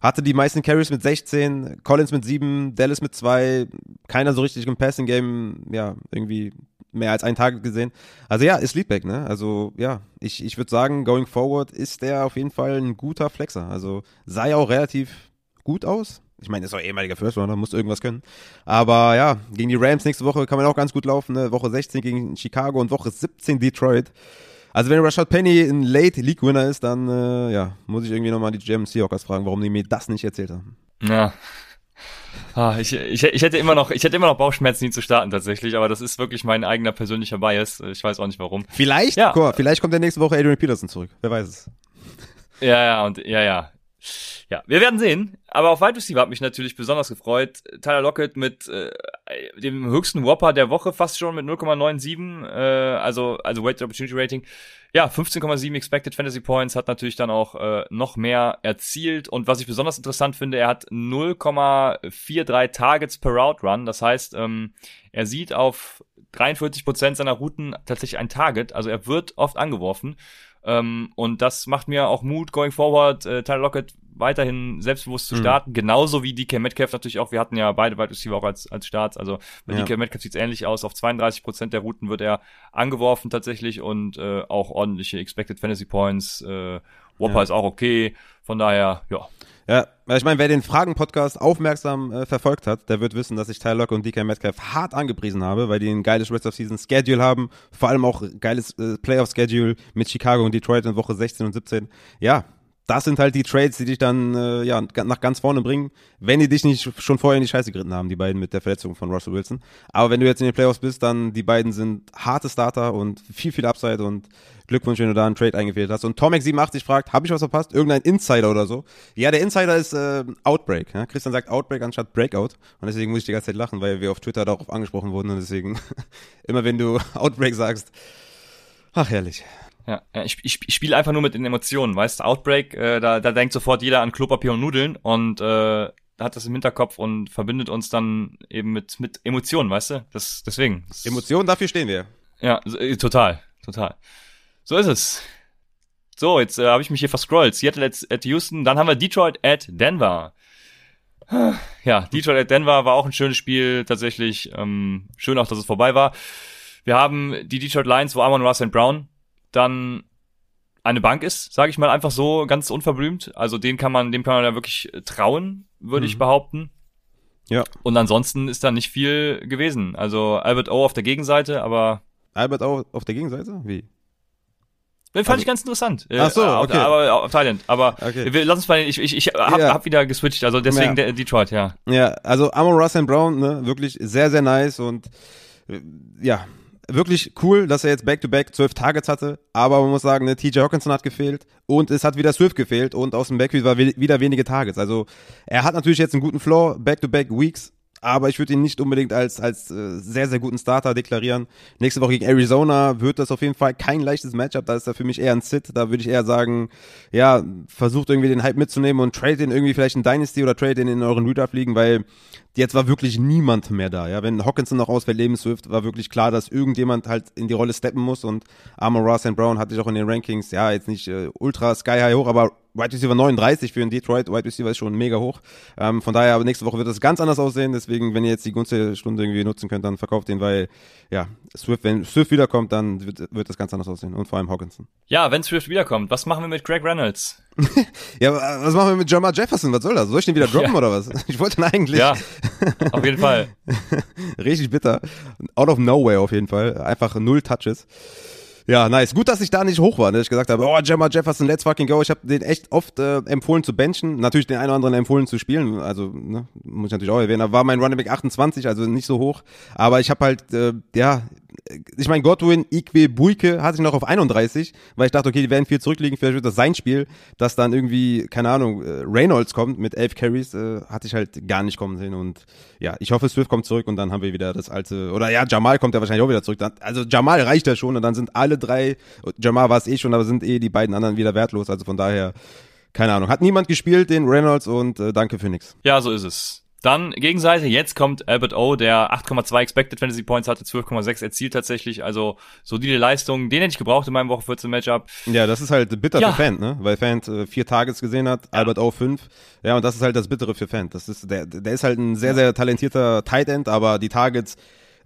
hatte die meisten Carries mit 16, Collins mit 7, Dallas mit 2, keiner so richtig im Passing Game, ja, irgendwie mehr als ein Target gesehen. Also ja, ist Leadback, ne? Also ja, ich, ich würde sagen, going forward ist der auf jeden Fall ein guter Flexer. Also sah ja auch relativ gut aus. Ich meine, ist auch ehemaliger First Runner, muss irgendwas können. Aber ja, gegen die Rams nächste Woche kann man auch ganz gut laufen. Ne? Woche 16 gegen Chicago und Woche 17 Detroit. Also wenn Rashad Penny ein Late League Winner ist, dann äh, ja, muss ich irgendwie nochmal die GM Seahawkers fragen, warum die mir das nicht erzählt haben. Ja. Ah, ich, ich, ich hätte immer noch, ich hätte immer noch Bauchschmerzen, ihn zu starten tatsächlich, aber das ist wirklich mein eigener persönlicher Bias. Ich weiß auch nicht warum. Vielleicht, ja. Guck, vielleicht kommt der nächste Woche Adrian Peterson zurück. Wer weiß es. Ja, ja, und ja, ja. Ja, wir werden sehen. Aber auf Wide Receiver hat mich natürlich besonders gefreut. Tyler Lockett mit äh, dem höchsten Whopper der Woche fast schon mit 0,97, äh, also also Weighted Opportunity Rating. Ja, 15,7 Expected Fantasy Points hat natürlich dann auch äh, noch mehr erzielt. Und was ich besonders interessant finde, er hat 0,43 Targets per Route Run. Das heißt, ähm, er sieht auf 43 Prozent seiner Routen tatsächlich ein Target. Also er wird oft angeworfen. Ähm, und das macht mir auch Mut going forward, äh, Tyler Lockett weiterhin selbstbewusst zu mhm. starten, mhm. genauso wie DK Metcalf natürlich auch. Wir hatten ja beide Wide Receiver auch als, als Starts. Also bei ja. DK Metcalf sieht es ähnlich aus. Auf 32 Prozent der Routen wird er angeworfen tatsächlich und äh, auch ordentliche Expected Fantasy Points. Äh, Whopper ja. ist auch okay. Von daher, ja. Ja, weil ich meine, wer den Fragen-Podcast aufmerksam äh, verfolgt hat, der wird wissen, dass ich Tyler Lockett und DK Metcalf hart angepriesen habe, weil die ein geiles Rest of Season Schedule haben, vor allem auch geiles äh, Playoff Schedule mit Chicago und Detroit in Woche 16 und 17. Ja, das sind halt die Trades, die dich dann äh, ja nach ganz vorne bringen, wenn die dich nicht schon vorher in die Scheiße geritten haben, die beiden mit der Verletzung von Russell Wilson. Aber wenn du jetzt in den Playoffs bist, dann die beiden sind harte Starter und viel, viel Upside und Glückwunsch, wenn du da einen Trade eingefehlt hast. Und Tomek87 fragt, habe ich was verpasst? Irgendein Insider oder so? Ja, der Insider ist äh, Outbreak. Ja? Christian sagt Outbreak anstatt Breakout. Und deswegen muss ich die ganze Zeit lachen, weil wir auf Twitter darauf angesprochen wurden. Und deswegen, immer wenn du Outbreak sagst, ach herrlich. Ja, ich, ich, ich spiele einfach nur mit den Emotionen, weißt du, Outbreak, äh, da, da denkt sofort jeder an Klopapier und Nudeln und äh, hat das im Hinterkopf und verbindet uns dann eben mit, mit Emotionen, weißt du? Das, deswegen. Emotionen, dafür stehen wir. Ja, äh, total, total. So ist es. So, jetzt äh, habe ich mich hier verscrollt. Seattle at, at Houston, dann haben wir Detroit at Denver. Ja, Detroit at Denver war auch ein schönes Spiel, tatsächlich. Ähm, schön auch, dass es vorbei war. Wir haben die Detroit Lions, wo Amon Russell Brown dann eine Bank ist, sage ich mal einfach so ganz unverblümt. Also den kann man, dem kann man ja wirklich trauen, würde mhm. ich behaupten. Ja. Und ansonsten ist da nicht viel gewesen. Also Albert O auf der Gegenseite, aber Albert O auf der Gegenseite? Wie? Den fand also, ich ganz interessant. Ach so, okay. Aber, aber auf Thailand. Aber okay. wir, lass uns mal, ich, ich, ich hab, ja. hab wieder geswitcht, also deswegen ja. Detroit, ja. Ja, also Amon Russell Brown, ne, wirklich sehr, sehr nice und äh, ja, wirklich cool, dass er jetzt Back-to-Back zwölf Targets hatte, aber man muss sagen, ne, TJ Hawkinson hat gefehlt und es hat wieder Swift gefehlt und aus dem Backfield war wieder wenige Targets. Also er hat natürlich jetzt einen guten Floor, Back-to-Back Weeks, aber ich würde ihn nicht unbedingt als, als äh, sehr, sehr guten Starter deklarieren. Nächste Woche gegen Arizona wird das auf jeden Fall kein leichtes Matchup. Da ist er für mich eher ein Sit. Da würde ich eher sagen, ja, versucht irgendwie den Hype mitzunehmen und trade den irgendwie vielleicht in Dynasty oder trade den in euren Redraft liegen, weil jetzt war wirklich niemand mehr da. Ja, wenn Hawkinson noch ausfällt, Leben Swift, war wirklich klar, dass irgendjemand halt in die Rolle steppen muss und Armor Ross and Brown hatte ich auch in den Rankings, ja, jetzt nicht äh, ultra sky high hoch, aber Wide Receiver 39 für einen Detroit Wide Receiver ist schon mega hoch. Ähm, von daher, aber nächste Woche wird das ganz anders aussehen. Deswegen, wenn ihr jetzt die günstige Stunde irgendwie nutzen könnt, dann verkauft den, weil ja, Swift, wenn Swift wiederkommt, dann wird, wird das ganz anders aussehen. Und vor allem Hawkinson. Ja, wenn Swift wiederkommt, was machen wir mit Greg Reynolds? ja, was machen wir mit Jamal Jefferson? Was soll das? Soll ich den wieder droppen ja. oder was? Ich wollte ihn eigentlich. Ja, auf jeden Fall. Richtig bitter. Out of nowhere auf jeden Fall. Einfach null Touches. Ja, nice. Gut, dass ich da nicht hoch war, dass ich gesagt habe, oh, Gemma Jefferson, let's fucking go. Ich habe den echt oft äh, empfohlen zu benchen. Natürlich den einen oder anderen empfohlen zu spielen. Also, ne, muss ich natürlich auch erwähnen. Da war mein Running Back 28, also nicht so hoch. Aber ich habe halt, äh, ja, ich meine, Godwin, Ikwe, Buike hatte ich noch auf 31, weil ich dachte, okay, die werden viel zurückliegen, vielleicht wird das sein Spiel, dass dann irgendwie, keine Ahnung, äh, Reynolds kommt mit elf Carries, äh, hatte ich halt gar nicht kommen sehen und ja, ich hoffe, Swift kommt zurück und dann haben wir wieder das alte, oder ja, Jamal kommt ja wahrscheinlich auch wieder zurück, also Jamal reicht ja schon und dann sind alle drei, Jamal war es eh schon, aber sind eh die beiden anderen wieder wertlos, also von daher, keine Ahnung, hat niemand gespielt, den Reynolds und äh, danke für nix. Ja, so ist es. Dann Gegenseite, jetzt kommt Albert O, der 8,2 Expected Fantasy Points hatte, 12,6 erzielt tatsächlich, also solide Leistung. Den hätte ich gebraucht in meinem Woche 14 Matchup. Ja, das ist halt bitter ja. für Fan, ne? Weil Fan äh, vier Targets gesehen hat, ja. Albert O fünf. Ja, und das ist halt das Bittere für Fan. Das ist, der, der ist halt ein sehr, sehr talentierter Tight End, aber die Targets,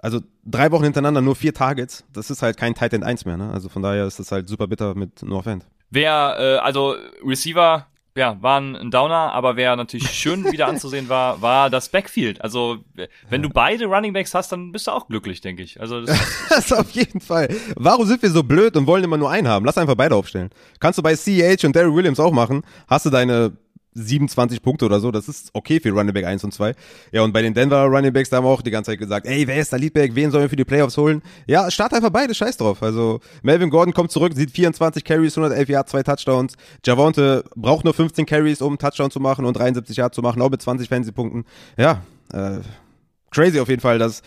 also drei Wochen hintereinander nur vier Targets, das ist halt kein Tight End 1 mehr, ne? Also von daher ist das halt super bitter mit nur Fan. Wer, äh, also Receiver ja, war ein Downer, aber wer natürlich schön wieder anzusehen war, war das Backfield. Also, wenn du beide Running Backs hast, dann bist du auch glücklich, denke ich. Also, das, das auf jeden Fall. Warum sind wir so blöd und wollen immer nur einen haben? Lass einfach beide aufstellen. Kannst du bei CH und Daryl Williams auch machen. Hast du deine 27 Punkte oder so, das ist okay für Running Back 1 und 2. Ja, und bei den Denver Running Backs, da haben wir auch die ganze Zeit gesagt, ey, wer ist der Leadback, wen sollen wir für die Playoffs holen? Ja, start einfach beide, scheiß drauf. Also, Melvin Gordon kommt zurück, sieht 24 Carries, 111 Yards, zwei Touchdowns. Javonte braucht nur 15 Carries, um einen Touchdown zu machen und 73 Yards zu machen, auch mit 20 Fantasy-Punkten. Ja, äh, crazy auf jeden Fall, dass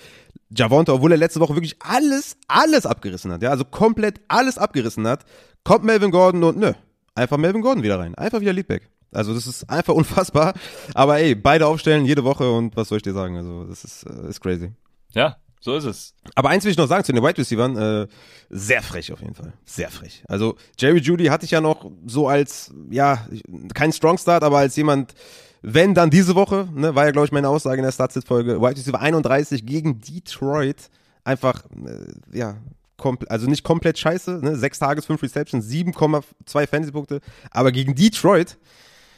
Javonte, obwohl er letzte Woche wirklich alles, alles abgerissen hat, ja, also komplett alles abgerissen hat, kommt Melvin Gordon und nö, einfach Melvin Gordon wieder rein. Einfach wieder Leadback. Also das ist einfach unfassbar. Aber ey, beide aufstellen jede Woche und was soll ich dir sagen? Also das ist, äh, ist crazy. Ja, so ist es. Aber eins will ich noch sagen zu den Wide Receivers, äh, sehr frech auf jeden Fall. Sehr frech. Also Jerry Judy hatte ich ja noch so als, ja, kein Strong Start, aber als jemand, wenn dann diese Woche, ne, war ja glaube ich meine Aussage in der Start-Sit-Folge, Wide Receiver 31 gegen Detroit. Einfach, äh, ja, also nicht komplett scheiße, ne? Sechs Tages, fünf Receptions, 7,2 Fantasy-Punkte, aber gegen Detroit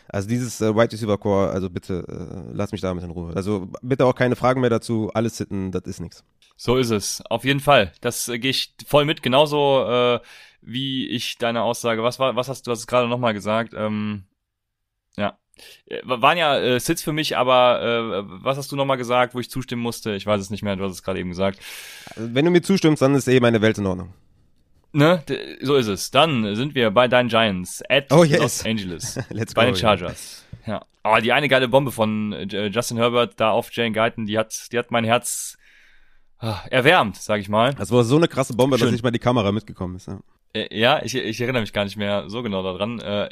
also dieses äh, Wide Receiver Core, also bitte äh, lass mich damit in Ruhe. Also bitte auch keine Fragen mehr dazu, alles sitten, das ist nichts. So ist es, auf jeden Fall. Das äh, gehe ich voll mit, genauso äh, wie ich deine Aussage. Was war, was hast du, hast es gerade nochmal gesagt? Ähm, ja. Äh, waren ja äh, Sits für mich, aber äh, was hast du nochmal gesagt, wo ich zustimmen musste? Ich weiß es nicht mehr, du hast es gerade eben gesagt. Wenn du mir zustimmst, dann ist eh meine Welt in Ordnung. Ne, so ist es. Dann sind wir bei deinen Giants at oh, yes. Los Angeles. Let's bei go, den Chargers. Ja. ja. Aber die eine geile Bombe von äh, Justin Herbert da auf Jane Guyton, die hat, die hat mein Herz ah, erwärmt, sag ich mal. Das war so eine krasse Bombe, Schön. dass nicht mal die Kamera mitgekommen ist. Ja, äh, ja ich, ich erinnere mich gar nicht mehr so genau daran. Äh,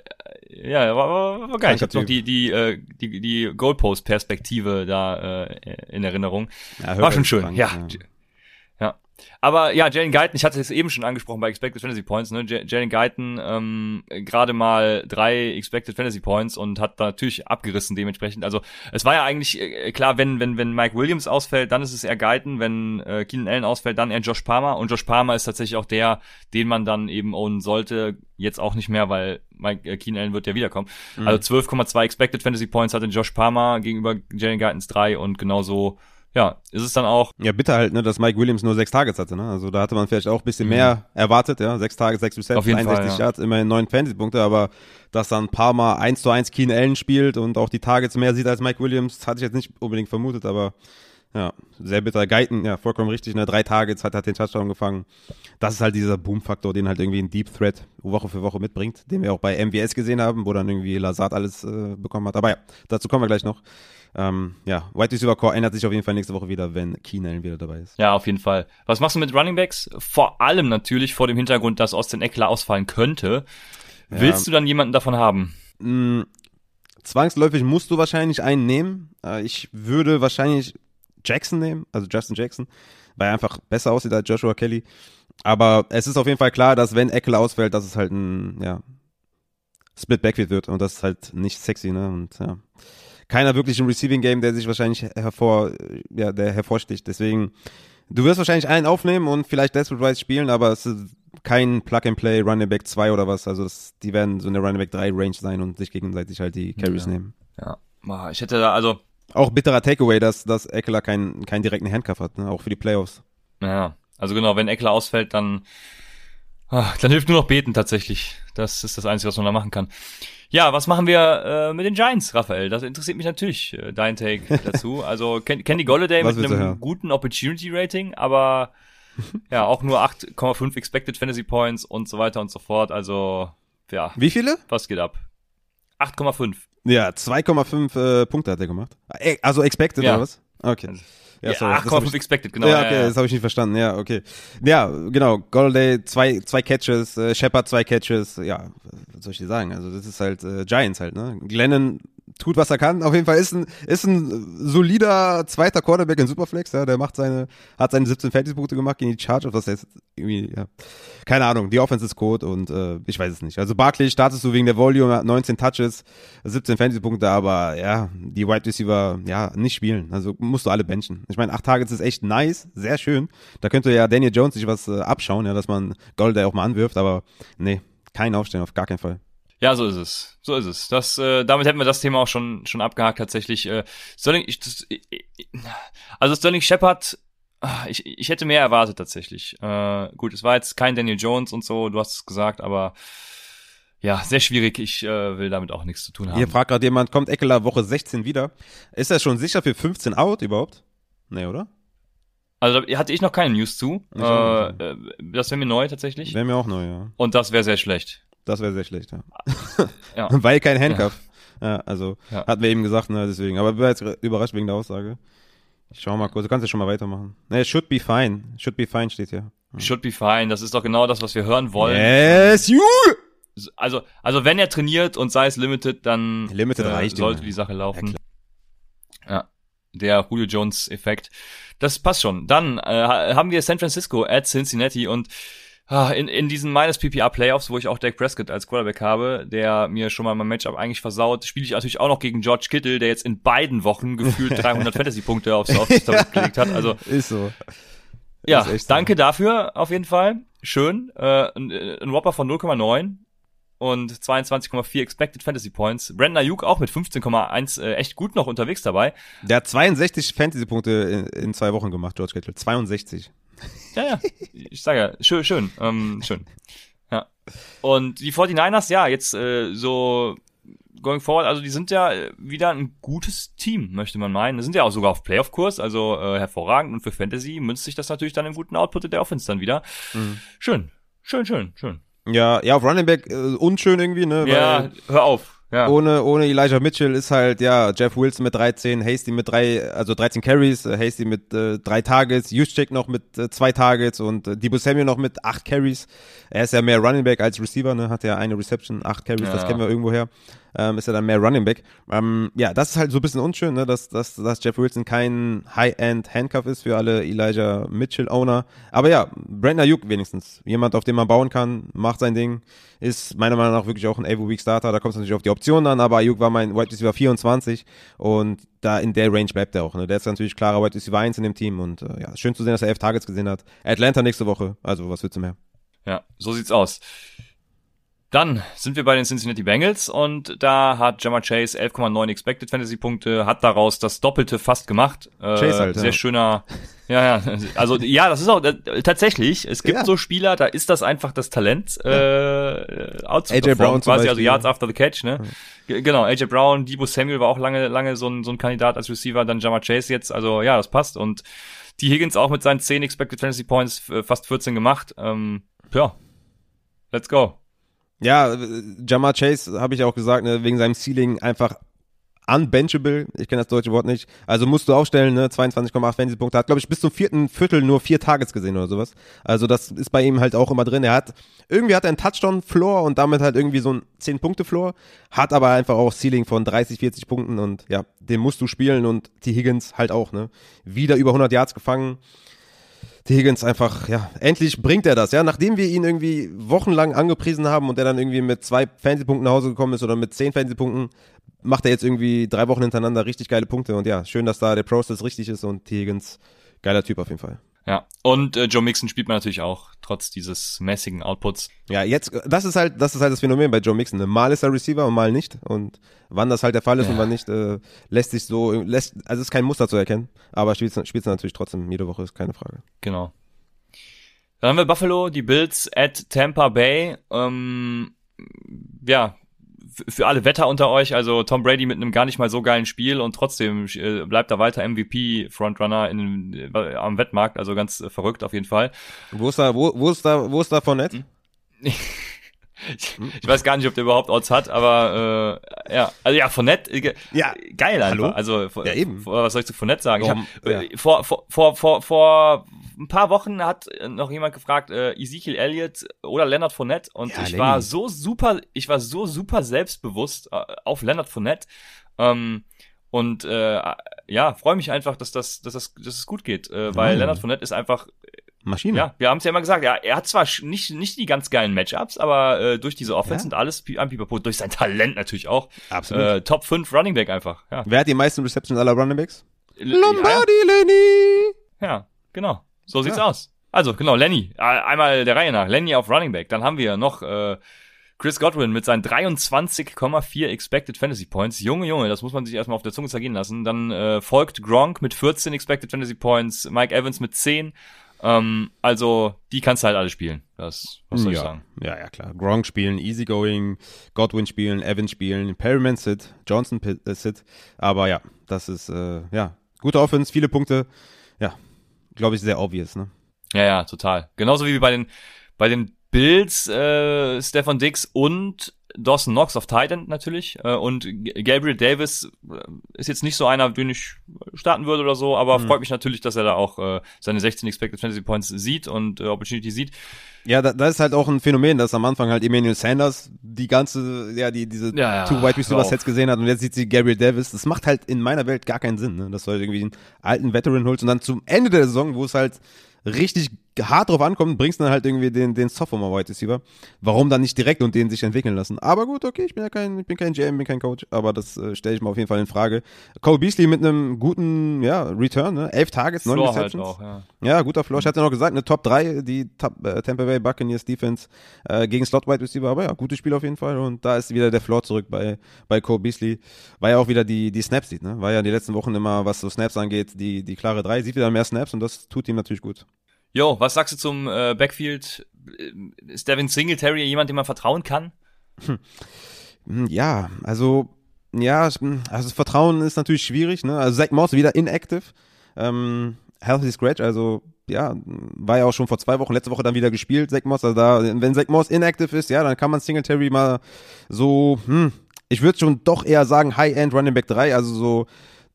ja, war, war, war geil. Ich habe noch die die äh, die die Goalpost-Perspektive da äh, in Erinnerung. Ja, war schon schön. ja. ja. Aber ja, Jalen Guyton, ich hatte es eben schon angesprochen bei Expected Fantasy Points, ne? Jalen Guyton ähm, gerade mal drei Expected Fantasy Points und hat da natürlich abgerissen dementsprechend. Also es war ja eigentlich äh, klar, wenn wenn wenn Mike Williams ausfällt, dann ist es eher Guyton, wenn äh, Keenan Allen ausfällt, dann eher Josh Palmer und Josh Palmer ist tatsächlich auch der, den man dann eben ownen sollte. Jetzt auch nicht mehr, weil Mike äh, Keenan Allen wird ja wiederkommen. Mhm. Also 12,2 Expected Fantasy Points hatte Josh Palmer gegenüber Jalen Guytons drei und genauso ja, ist es dann auch. Ja, bitte halt, ne, dass Mike Williams nur sechs Targets hatte, ne? Also da hatte man vielleicht auch ein bisschen mhm. mehr erwartet, ja. Sechs Targets, sechs Receptions, 61 Fall, ja. Yards, immerhin neun Fantasy-Punkte, aber dass dann ein paar Mal eins zu eins Keen Allen spielt und auch die Targets mehr sieht als Mike Williams, hatte ich jetzt nicht unbedingt vermutet, aber Ja, sehr bitter. Guyton, ja, vollkommen richtig. Ne? Drei Targets hat, hat den Touchdown gefangen. Das ist halt dieser Boom-Faktor, den halt irgendwie ein Deep Threat Woche für Woche mitbringt, den wir auch bei MWS gesehen haben, wo dann irgendwie Lazard alles äh, bekommen hat. Aber ja, dazu kommen wir gleich noch. Ähm, ja, White Receiver Core ändert sich auf jeden Fall nächste Woche wieder, wenn Keenan wieder dabei ist. Ja, auf jeden Fall. Was machst du mit Running Backs? Vor allem natürlich vor dem Hintergrund, dass Austin Eckler ausfallen könnte. Ja. Willst du dann jemanden davon haben? Mm, zwangsläufig musst du wahrscheinlich einen nehmen. Äh, ich würde wahrscheinlich Jackson nehmen, also Justin Jackson, weil er einfach besser aussieht als Joshua Kelly. Aber es ist auf jeden Fall klar, dass wenn Eckler ausfällt, dass es halt ein, ja, Split Backfield wird und das ist halt nicht sexy, ne? Und ja. Keiner wirklich im Receiving Game, der sich wahrscheinlich hervor, ja, der hervorsticht. Deswegen, du wirst wahrscheinlich einen aufnehmen und vielleicht Desperate Rise spielen, aber es ist kein Plug and Play Running Back 2 oder was. Also das, die werden so eine Running Back 3 Range sein und sich gegenseitig halt die Carries Ja. nehmen. Ja, ich hätte da, also, Auch bitterer Takeaway, dass, dass Eckler keinen, keinen direkten Handcuff hat, ne? auch für die Playoffs. ja, also genau, wenn Eckler ausfällt, dann, ah, dann hilft nur noch beten tatsächlich. Das ist das Einzige, was man da machen kann. Ja, was machen wir äh, mit den Giants, Raphael? Das interessiert mich natürlich, äh, dein Take dazu. Also Ken Kenny Golladay mit einem guten Opportunity Rating, aber ja, auch nur 8,5 Expected Fantasy Points und so weiter und so fort. Also, ja, Wie viele? was geht ab? 8,5. Ja, 2,5 äh, Punkte hat er gemacht. Äh, Also expected Ja. oder was? Okay. Ja, sorry, hab 8,5 ich- Expected, genau. ja, okay, das habe ich nicht verstanden. Ja, okay. Ja, genau. Golladay zwei, zwei Catches, äh, Shepard zwei Catches. Ja, was soll ich dir sagen? Also das ist halt äh, Giants halt, ne? Glennon tut, was er kann. Auf jeden Fall ist ein, ist ein solider zweiter Quarterback in Superflex. Ja, der macht seine, hat seine 17 Fantasy-Punkte gemacht gegen die Chargers. Was heißt irgendwie, ja. Keine Ahnung. Die Offense ist Code und äh, ich weiß es nicht. Also Barkley startest du wegen der Volume, hat 19 Touches, 17 Fantasy-Punkte, aber ja, die Wide Receiver, ja, nicht spielen. Also musst du alle benchen. Ich meine, acht Targets ist echt nice, sehr schön. Da könnte ja Daniel Jones sich was äh, abschauen, ja, dass man Golday auch mal anwirft, aber nee, kein Aufstellen, auf gar keinen Fall. Ja, so ist es. So ist es. Das, äh, damit hätten wir das Thema auch schon, schon abgehakt tatsächlich. Äh, Sterling, ich, das, ich, also Sterling Shepard, ah, ich, ich hätte mehr erwartet tatsächlich. Äh, gut, es war jetzt kein Daniel Jones und so, du hast es gesagt, aber ja, sehr schwierig. Ich äh, will damit auch nichts zu tun haben. Hier fragt gerade jemand, kommt Eckler Woche 16 wieder? Ist er schon sicher für 15 out überhaupt? Nee, oder? Also da hatte ich noch keine News zu. Äh, äh, das wäre mir neu tatsächlich. Wäre mir auch neu, ja. Und das wäre sehr schlecht. Das wäre sehr schlecht, ja. Ja. Weil kein Handcuff. Ja, also, Ja. hatten wir eben gesagt, ne, deswegen. Aber ich war jetzt überrascht wegen der Aussage. Ich schau mal kurz, du kannst ja schon mal weitermachen. Ne, should be fine. Should be fine steht hier. Should be fine. Das ist doch genau das, was wir hören wollen. Yes, you! Also, also wenn er trainiert und sei es limited, dann Limited reicht, sollte Junge. die Sache laufen. Ja, der Julio Jones Effekt. Das passt schon. Dann äh, ha- haben wir San Francisco at Cincinnati und in, in diesen minus PPR Playoffs, wo ich auch Dak Prescott als Quarterback habe, der mir schon mal mein Matchup eigentlich versaut, spiele ich natürlich auch noch gegen George Kittle, der jetzt in beiden Wochen gefühlt 300 Fantasy Punkte aufs aufs Tablet gelegt hat. Also Ist so. ja, Ist so. danke dafür auf jeden Fall. Schön. Äh, ein, ein Whopper von 0,9 und 22,4 Expected Fantasy Points. Brandon Ayuk auch mit 15,1 äh, echt gut noch unterwegs dabei. Der hat 62 Fantasy-Punkte in, in zwei Wochen gemacht, George Kittle. 62. Ja, ja, ich sage ja, schön, schön, ähm, schön. Ja. Und die 49ers, ja, jetzt äh, so going forward, also die sind ja äh, wieder ein gutes Team, möchte man meinen. Die sind ja auch sogar auf Playoff-Kurs, also äh, hervorragend. Und für Fantasy münzt sich das natürlich dann im guten Output der Offense dann wieder. Schön, schön, schön, schön. Ja, ja, auf Running Back äh, unschön irgendwie, ne? Ja, hör auf. Ja. ohne, ohne Elijah Mitchell ist halt, ja, Jeff Wilson mit 13, Hasty mit drei, also 13 Carries, äh, Hasty mit äh, drei Targets, Juszczyk noch mit äh, zwei Targets und äh, Debo Samuel noch mit acht Carries. Er ist ja mehr Running Back als Receiver, ne? Hat ja eine Reception, acht Carries, das Ja. kennen wir irgendwoher. Ähm, ist ja dann mehr Running Back. Ähm, ja, das ist halt so ein bisschen unschön, ne? dass, dass, dass Jeff Wilson kein High-End Handcuff ist für alle Elijah Mitchell-Owner. Aber ja, Brandon Ayuk wenigstens. Jemand, auf den man bauen kann, macht sein Ding. Ist meiner Meinung nach wirklich auch ein Every Week Starter. Da kommt es natürlich auf die Optionen an, aber Ayuk war mein Wide Receiver 24 und da in der Range bleibt er auch. Ne? Der ist natürlich klarer Wide Receiver 1 in dem Team und äh, ja, schön zu sehen, dass er elf Targets gesehen hat. Atlanta nächste Woche, also was willst du mehr? Ja, so sieht's aus. Dann sind wir bei den Cincinnati Bengals und da hat Jammer Chase 11,9 Expected Fantasy Punkte, hat daraus das Doppelte fast gemacht. Äh, Chase halt, sehr ja. schöner. Ja, ja, also ja, das ist auch äh, tatsächlich. Es gibt Ja. so Spieler, da ist das einfach das Talent, äh, outzuperformen, Brown zum quasi, also. Yards after the catch, ne? G- Genau, AJ Brown, Debo Samuel war auch lange, lange so ein, so ein Kandidat als Receiver, dann Jammer Chase jetzt, also ja, das passt und die Higgins auch mit seinen 10 Expected Fantasy Points, äh, fast 14 gemacht. Ähm, ja, let's go. Ja, äh, Jamar Chase, habe ich auch gesagt, ne, wegen seinem Ceiling einfach unbenchable. Ich kenne das deutsche Wort nicht. Also musst du aufstellen, ne, 22,8 Fantasy-Punkte. Hat, glaube ich, bis zum vierten Viertel nur vier Targets gesehen oder sowas. Also das ist bei ihm halt auch immer drin. Er hat, irgendwie hat er einen Touchdown-Floor und damit halt irgendwie so ein 10-Punkte-Floor. Hat aber einfach auch Ceiling von 30, 40 Punkten und ja, den musst du spielen und die Higgins halt auch, ne. Wieder über 100 Yards gefangen. Die Higgins einfach, ja, endlich bringt er das, ja. Nachdem wir ihn irgendwie wochenlang angepriesen haben und er dann irgendwie mit zwei Fantasy-Punkten nach Hause gekommen ist oder mit zehn Fantasy-Punkten, macht er jetzt irgendwie drei Wochen hintereinander richtig geile Punkte und ja, schön, dass da der Process richtig ist und T. Higgins, geiler Typ auf jeden Fall. Ja, und äh, Joe Mixon spielt man natürlich auch, trotz dieses mäßigen Outputs. Ja, jetzt, das ist halt, das ist halt das Phänomen bei Joe Mixon. ne? Mal ist er Receiver und mal nicht. Und wann das halt der Fall ist und wann nicht, äh, lässt sich so, lässt, also es ist kein Muster zu erkennen. Aber spielt spielt natürlich trotzdem jede Woche, ist keine Frage. Genau. Dann haben wir Buffalo, die Bills at Tampa Bay. Ähm, ja, für alle Wetter unter euch, also Tom Brady mit einem gar nicht mal so geilen Spiel und trotzdem äh, bleibt er weiter MVP-Frontrunner in, äh, am Wettmarkt, also ganz äh, verrückt auf jeden Fall. Wo ist da, wo, wo ist da, wo ist da Fournette? Ich, ich weiß gar nicht, ob der überhaupt Odds hat, aber äh, ja, also ja, Fournette, äh, Ja. geil einfach. Hallo? Also Ja, eben. was soll ich zu Fournette sagen? Warum? Ich hab, äh, vor, vor, vor, vor, vor ein paar Wochen hat äh, noch jemand gefragt, äh, Ezekiel Elliott oder Leonard Fournette und Ja, ich Lenny. war so super, ich war so super selbstbewusst äh, auf Leonard Fournette ähm, und äh, ja, freue mich einfach, dass das, dass das, dass es gut geht, äh, weil Ja. Leonard Fournette ist einfach Maschine. ja, wir haben es ja immer gesagt, ja, er hat zwar nicht, nicht die ganz geilen Matchups, aber äh, durch diese Offense Ja. und alles am Pipapo, durch sein Talent natürlich auch. Absolut. Äh, Top 5 Running Back einfach. Ja. Wer hat die meisten Receptions aller Running Backs? L- Lombardi Lenny! Ja, ja, genau. So sieht's Ja. aus. Also, genau, Lenny. Einmal der Reihe nach. Lenny auf Running Back. Dann haben wir noch äh, Chris Godwin mit seinen 23,4 Expected Fantasy Points. Junge, Junge, das muss man sich erstmal auf der Zunge zergehen lassen. Dann äh, folgt Gronk mit 14 Expected Fantasy Points, Mike Evans mit 10. Ähm, also, die kannst du halt alle spielen. Das, was soll ich ja. sagen? Ja, ja, klar. Gronk spielen, Easygoing, Godwin spielen, Evans spielen, Perryman sit, Johnson äh, sit. Aber ja, das ist, äh, ja, gute Offense, viele Punkte. Ja, glaube ich, sehr obvious, ne? Ja, ja, total. Genauso wie bei den, bei den Bills, äh, Stefan Dix und Dawson Knox auf Titan natürlich. Äh, und Gabriel Davis äh, ist jetzt nicht so einer, den ich starten würde oder so, aber freut mich natürlich, dass er da auch äh, seine 16 Expected Fantasy Points sieht und äh, Opportunity sieht. Ja, da, da ist halt auch ein Phänomen, dass am Anfang halt Emmanuel Sanders die ganze, ja, die, diese Ja, ja, Two Wide Receiver. Sets gesehen hat und jetzt sieht sie Gabriel Davis. Das macht halt in meiner Welt gar keinen Sinn, ne? dass du halt irgendwie einen alten Veteran holst und dann zum Ende der Saison, wo es halt richtig hart drauf ankommt, bringst du dann halt irgendwie den, den Sophomore Wide Receiver. Warum dann nicht direkt und den sich entwickeln lassen? Aber gut, okay, ich bin ja kein, ich bin kein GM, bin kein Coach, aber das äh, stelle ich mal auf jeden Fall in Frage. Cole Beasley mit einem guten, ja, Return, ne? Elf Targets, neun halt Receptions. auch, ja. Ja, guter Floor. Ich hatte noch gesagt, eine Top 3, die Top, äh, Tampa Bay Buccaneers Defense äh, gegen Slot Wide Receiver. Aber ja, gutes Spiel auf jeden Fall. Und da ist wieder der Floor zurück bei, bei Cole Beasley. War ja auch wieder die, die Snaps sieht, ne? War ja die letzten Wochen immer, was so Snaps angeht, die, die klare 3. Sieht wieder mehr Snaps und das tut ihm natürlich gut. Jo, was sagst du zum äh, Backfield? Äh, Ist Devin Singletary jemand, dem man vertrauen kann? Hm, Ja, also, ja, also Vertrauen ist natürlich schwierig, ne? Also Zach Moss wieder inactive. Ähm, healthy Scratch, also ja, war ja auch schon vor zwei Wochen, letzte Woche dann wieder gespielt, Zach Moss. Also da, wenn Zach Moss inactive ist, ja, dann kann man Singletary mal so, hm, ich würde schon doch eher sagen High-End Running Back 3, also so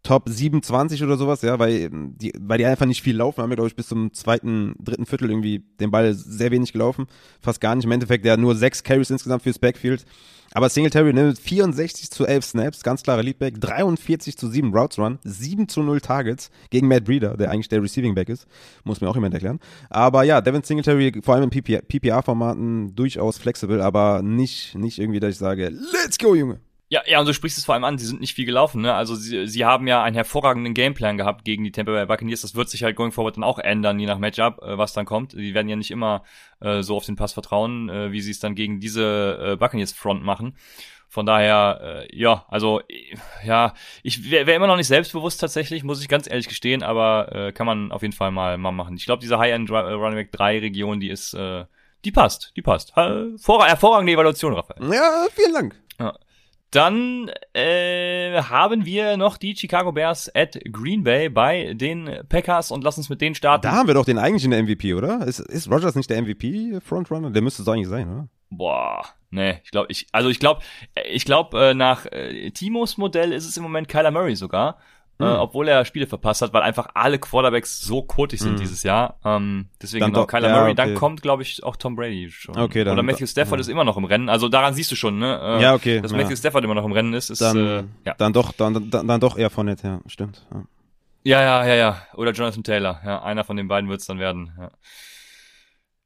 Top 27 oder sowas, ja, weil die, weil die einfach nicht viel laufen, haben wir, glaube ich, bis zum zweiten, dritten Viertel irgendwie den Ball sehr wenig gelaufen. Fast gar nicht. Im Endeffekt, der hat nur sechs Carries insgesamt fürs Backfield. Aber Singletary nimmt 64 zu 11 Snaps, ganz klare Leadback, 43 zu 7 Routes Run, 7 zu 0 Targets gegen Matt Breeder, der eigentlich der Receiving Back ist. Muss mir auch jemand erklären. Aber ja, Devin Singletary, vor allem in PPR-Formaten, durchaus flexibel, aber nicht, nicht irgendwie, dass ich sage, let's go, Junge. Ja, ja, und du sprichst es vor allem an, sie sind nicht viel gelaufen, ne? Also sie, sie haben ja einen hervorragenden Gameplan gehabt gegen die Tampa Bay Buccaneers. Das wird sich halt going forward dann auch ändern, je nach Matchup, äh, was dann kommt. Die werden ja nicht immer äh, so auf den Pass vertrauen, äh, wie sie es dann gegen diese äh, Buccaneers Front machen. Von daher, äh, ja, also ja, ich wäre wär immer noch nicht selbstbewusst tatsächlich, muss ich ganz ehrlich gestehen, aber äh, kann man auf jeden Fall mal, mal machen. Ich glaube, diese High-End Running Back 3 Region, die ist, äh, die passt, die passt. Vor, hervorragende Evaluation, Raphael. Ja, vielen Dank. Ja. Dann äh, haben wir noch die Chicago Bears at Green Bay bei den Packers und lass uns mit denen starten. Da haben wir doch den eigentlichen MVP, oder? Ist, ist Rogers nicht der MVP-Frontrunner? Der müsste es eigentlich sein, oder? Boah, nee, ich glaube, ich, also ich glaube, ich glaube, äh, nach äh, Timos Modell ist es im Moment Kyler Murray sogar. Mhm. Äh, obwohl er Spiele verpasst hat, weil einfach alle Quarterbacks so kotig sind mhm. dieses Jahr. Ähm, deswegen dann genau, Kyler ja, Murray. Okay. Dann kommt, glaube ich, auch Tom Brady schon. Okay, dann, Oder Matthew Stafford ja. ist immer noch im Rennen. Also daran siehst du schon, ne? Äh, ja, okay. Dass Matthew Stafford immer noch im Rennen ist, ist dann, äh, ja. dann doch, dann, dann, dann doch eher von net, ja, stimmt. Ja. ja, ja, ja, ja. Oder Jonathan Taylor. Ja, einer von den beiden wird es dann werden. Ja.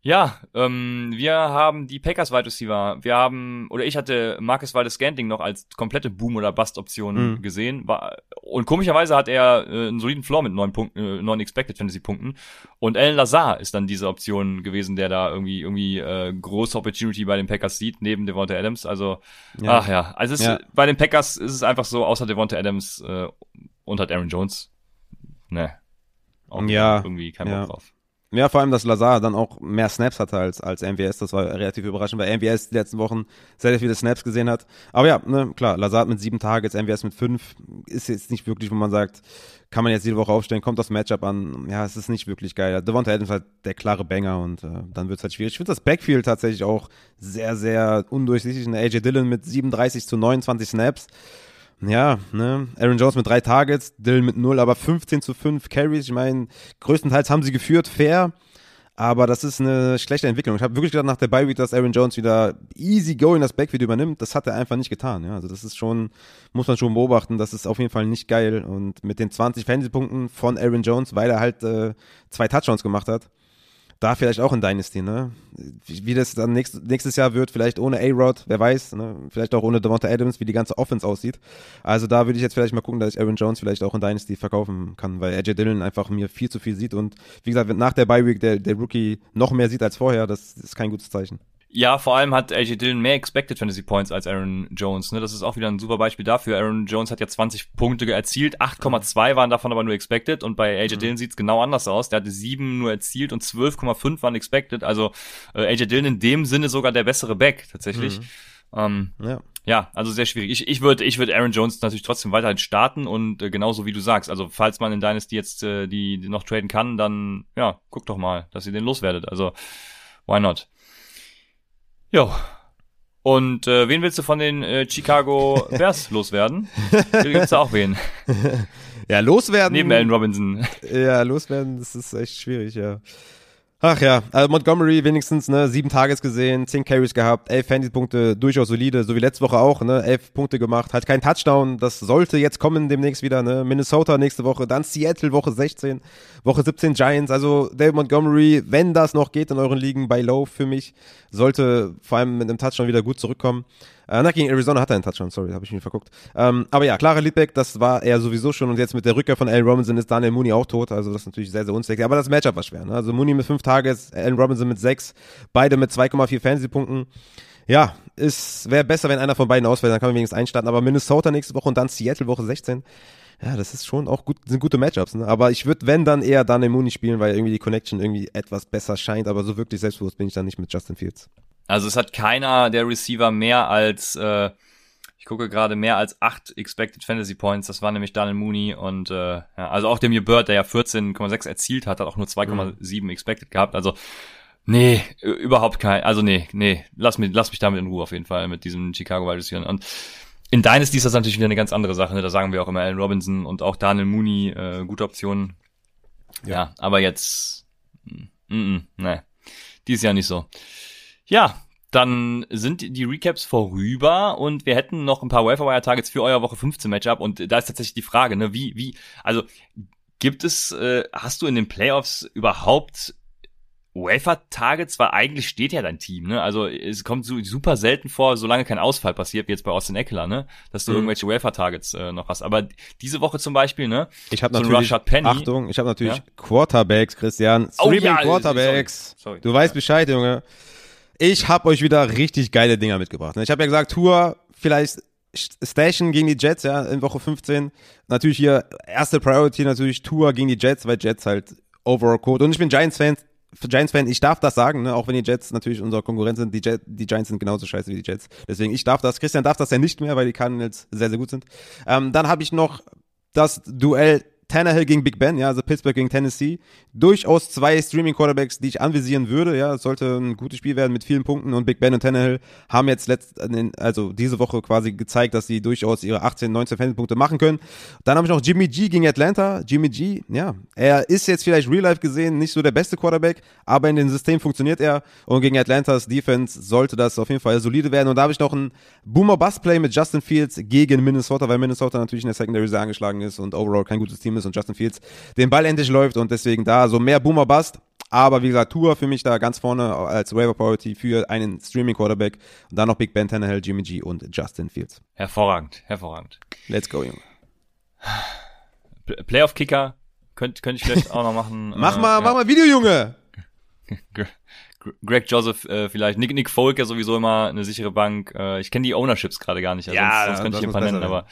Ja, ähm, wir haben die Packers Wide Receiver. Wir haben, oder ich hatte Marcus Waldes Scantling noch als komplette Boom- oder Bust-Option mhm. gesehen. War, und komischerweise hat er äh, einen soliden Floor mit neun Punkten, äh, neun Expected Fantasy-Punkten. Und Alan Lazar ist dann diese Option gewesen, der da irgendwie, irgendwie äh, große Opportunity bei den Packers sieht, neben Devonta Adams. Also, ja. ach ja. Also es, ja. bei den Packers ist es einfach so, außer Devonta Adams äh, und hat Aaron Jones. Ne. ja. Irgendwie kein Bock ja. drauf. Ja, vor allem, dass Lazar dann auch mehr Snaps hatte als, als MWS. Das war relativ überraschend, weil MWS die letzten Wochen sehr, sehr viele Snaps gesehen hat. Aber ja, ne, klar, Lazar mit sieben Targets, MWS mit fünf. Ist jetzt nicht wirklich, wo man sagt, kann man jetzt jede Woche aufstellen, kommt das Matchup an. Ja, es ist nicht wirklich geil. Devonta Adams halt der klare Banger und äh, dann wird's halt schwierig. Ich finde das Backfield tatsächlich auch sehr, sehr undurchsichtig. AJ Dillon mit 37 zu 29 Snaps ja, ne, Aaron Jones mit drei Targets, Dylan mit null, aber 15 zu 5 Carries. Ich meine, größtenteils haben sie geführt, fair, aber das ist eine schlechte Entwicklung. Ich habe wirklich gedacht nach der Bye Week, dass Aaron Jones wieder easy going das Backfield übernimmt. Das hat er einfach nicht getan. Ja, also das ist schon, muss man schon beobachten. Das ist auf jeden Fall nicht geil. Und mit den 20 Fantasy-Punkten von Aaron Jones, weil er halt äh, zwei Touchdowns gemacht hat, da vielleicht auch in Dynasty, ne? Wie, das dann nächst, nächstes Jahr wird, vielleicht ohne A-Rod, wer weiß, ne? Vielleicht auch ohne Devonta Adams, wie die ganze Offense aussieht. Also da würde ich jetzt vielleicht mal gucken, dass ich Aaron Jones vielleicht auch in Dynasty verkaufen kann, weil AJ Dillon einfach mir viel zu viel sieht und wie gesagt, nach der Bye Week der, der Rookie noch mehr sieht als vorher, das ist kein gutes Zeichen. Ja, vor allem hat AJ Dillon mehr Expected Fantasy Points als Aaron Jones. Ne? Das ist auch wieder ein super Beispiel dafür. Aaron Jones hat ja 20 Punkte erzielt, 8,2 waren davon aber nur Expected und bei AJ mhm. Dillon sieht's genau anders aus. Der hatte 7 nur erzielt und 12,5 waren Expected. Also äh, AJ Dillon in dem Sinne sogar der bessere Back tatsächlich. Mhm. Ähm, ja. ja, also sehr schwierig. Ich, ich würde ich würd Aaron Jones natürlich trotzdem weiterhin starten und äh, genauso wie du sagst, also falls man in Dynasty jetzt äh, die, die noch traden kann, dann ja, guck doch mal, dass ihr den loswerdet. Also why not? Ja. Und äh, wen willst du von den äh, Chicago Bears loswerden? Gibt's da auch wen? Ja, loswerden. Neben Allen Robinson. Ja, loswerden, das ist echt schwierig, ja. Ach ja, also Montgomery wenigstens, ne, sieben Tages gesehen, zehn Carries gehabt, elf Fantasy-Punkte, durchaus solide, so wie letzte Woche auch, ne, elf Punkte gemacht, halt kein Touchdown, das sollte jetzt kommen demnächst wieder, ne, Minnesota nächste Woche, dann Seattle Woche 16, Woche 17 Giants, also David Montgomery, wenn das noch geht in euren Ligen bei Low für mich, sollte vor allem mit einem Touchdown wieder gut zurückkommen. Äh, na, gegen Arizona hat er einen Touchdown, sorry, habe ich mich verguckt. Ähm, aber ja, klare Leadback, das war er sowieso schon und jetzt mit der Rückkehr von Allen Robinson ist Daniel Mooney auch tot, also das ist natürlich sehr, sehr unsexy. Aber das Matchup war schwer, ne? Also Mooney mit fünf Tages, Allen Robinson mit sechs, beide mit 2,4 Fantasy-Punkten. Ja, es wäre besser, wenn einer von beiden ausfällt, dann kann man wenigstens einstarten. Aber Minnesota nächste Woche und dann Seattle Woche 16. Ja, das ist schon auch gut, sind gute Matchups, ne? Aber ich würde, wenn, dann eher Daniel Mooney spielen, weil irgendwie die Connection irgendwie etwas besser scheint, aber so wirklich selbstbewusst bin ich dann nicht mit Justin Fields. Also es hat keiner der Receiver mehr als äh, ich gucke gerade mehr als acht Expected Fantasy Points. Das war nämlich Daniel Mooney und äh, ja, also auch Demir Bird, der ja 14,6 erzielt hat, hat auch nur 2,7 mhm. Expected gehabt. Also nee, überhaupt kein. Also nee, nee, lass mich, lass mich damit in Ruhe auf jeden Fall mit diesem Chicago Wide Receiver. Und in Dynasty ist das natürlich wieder eine ganz andere Sache. Ne? Da sagen wir auch immer Allen Robinson und auch Daniel Mooney äh, gute Optionen. Ja. ja, aber jetzt, mm, mm, mm, ne, dieses Jahr nicht so. Ja, dann sind die Recaps vorüber und wir hätten noch ein paar Wire Targets für euer Woche 15 Matchup und da ist tatsächlich die Frage, ne, wie wie also gibt es äh, hast du in den Playoffs überhaupt Wafer-Targets, weil eigentlich steht ja dein Team, ne? Also es kommt so, super selten vor, solange kein Ausfall passiert, wie jetzt bei Austin Eckler, ne? Dass du Mhm. irgendwelche Wafer-Targets äh, noch hast. Aber diese Woche zum Beispiel, ne? Ich habe So natürlich, Penny. Achtung, ich habe natürlich Ja? Quarterbacks, Christian. Oh Streaming ja, Quarterbacks. sorry, sorry. Du weißt Bescheid, Junge. Ich habe euch wieder richtig geile Dinger mitgebracht. ne? Ich habe ja gesagt, Tour vielleicht Station gegen die Jets, ja, in Woche 15. Natürlich hier erste Priority natürlich Tour gegen die Jets, weil Jets halt Overall Code. Und ich bin Giants-Fan. Giants-Fan, ich darf das sagen, ne? auch wenn die Jets natürlich unsere Konkurrent sind, die, Jet, die Giants sind genauso scheiße wie die Jets. Deswegen, ich darf das. Christian darf das ja nicht mehr, weil die Cardinals sehr, sehr gut sind. Ähm, dann habe ich noch das Duell Tannehill gegen Big Ben, ja, also Pittsburgh gegen Tennessee. Durchaus zwei Streaming-Quarterbacks, die ich anvisieren würde, ja. Es sollte ein gutes Spiel werden mit vielen Punkten und Big Ben und Tannehill haben jetzt letzt, also diese Woche quasi gezeigt, dass sie durchaus ihre 18, 19 Fantasy-Punkte machen können. Dann habe ich noch Jimmy G gegen Atlanta. Jimmy G, ja, er ist jetzt vielleicht real-life gesehen nicht so der beste Quarterback, aber in dem System funktioniert er und gegen Atlantas Defense sollte das auf jeden Fall solide werden. Und da habe ich noch ein Boomer-Bust-Play mit Justin Fields gegen Minnesota, weil Minnesota natürlich in der Secondary sehr angeschlagen ist und overall kein gutes Team ist und Justin Fields den Ball endlich läuft und deswegen da so mehr Boomer-Bust. Aber wie gesagt, Tour für mich da ganz vorne als Waiver Priority für einen Streaming Quarterback. Und dann noch Big Ben, Tannehill, Jimmy G und Justin Fields. Hervorragend, hervorragend. Let's go, Junge. Pl- Playoff-Kicker könnte könnt ich vielleicht auch noch machen. Mach Äh, mal, ja. mach mal Video, Junge! Gre- Gre- Greg Joseph äh, vielleicht. Nick, Nick Folk ja sowieso immer eine sichere Bank. Äh, ich kenne die Ownerships gerade gar nicht. Also Ja, sonst, sonst könnte ich ein paar nennen, werden. aber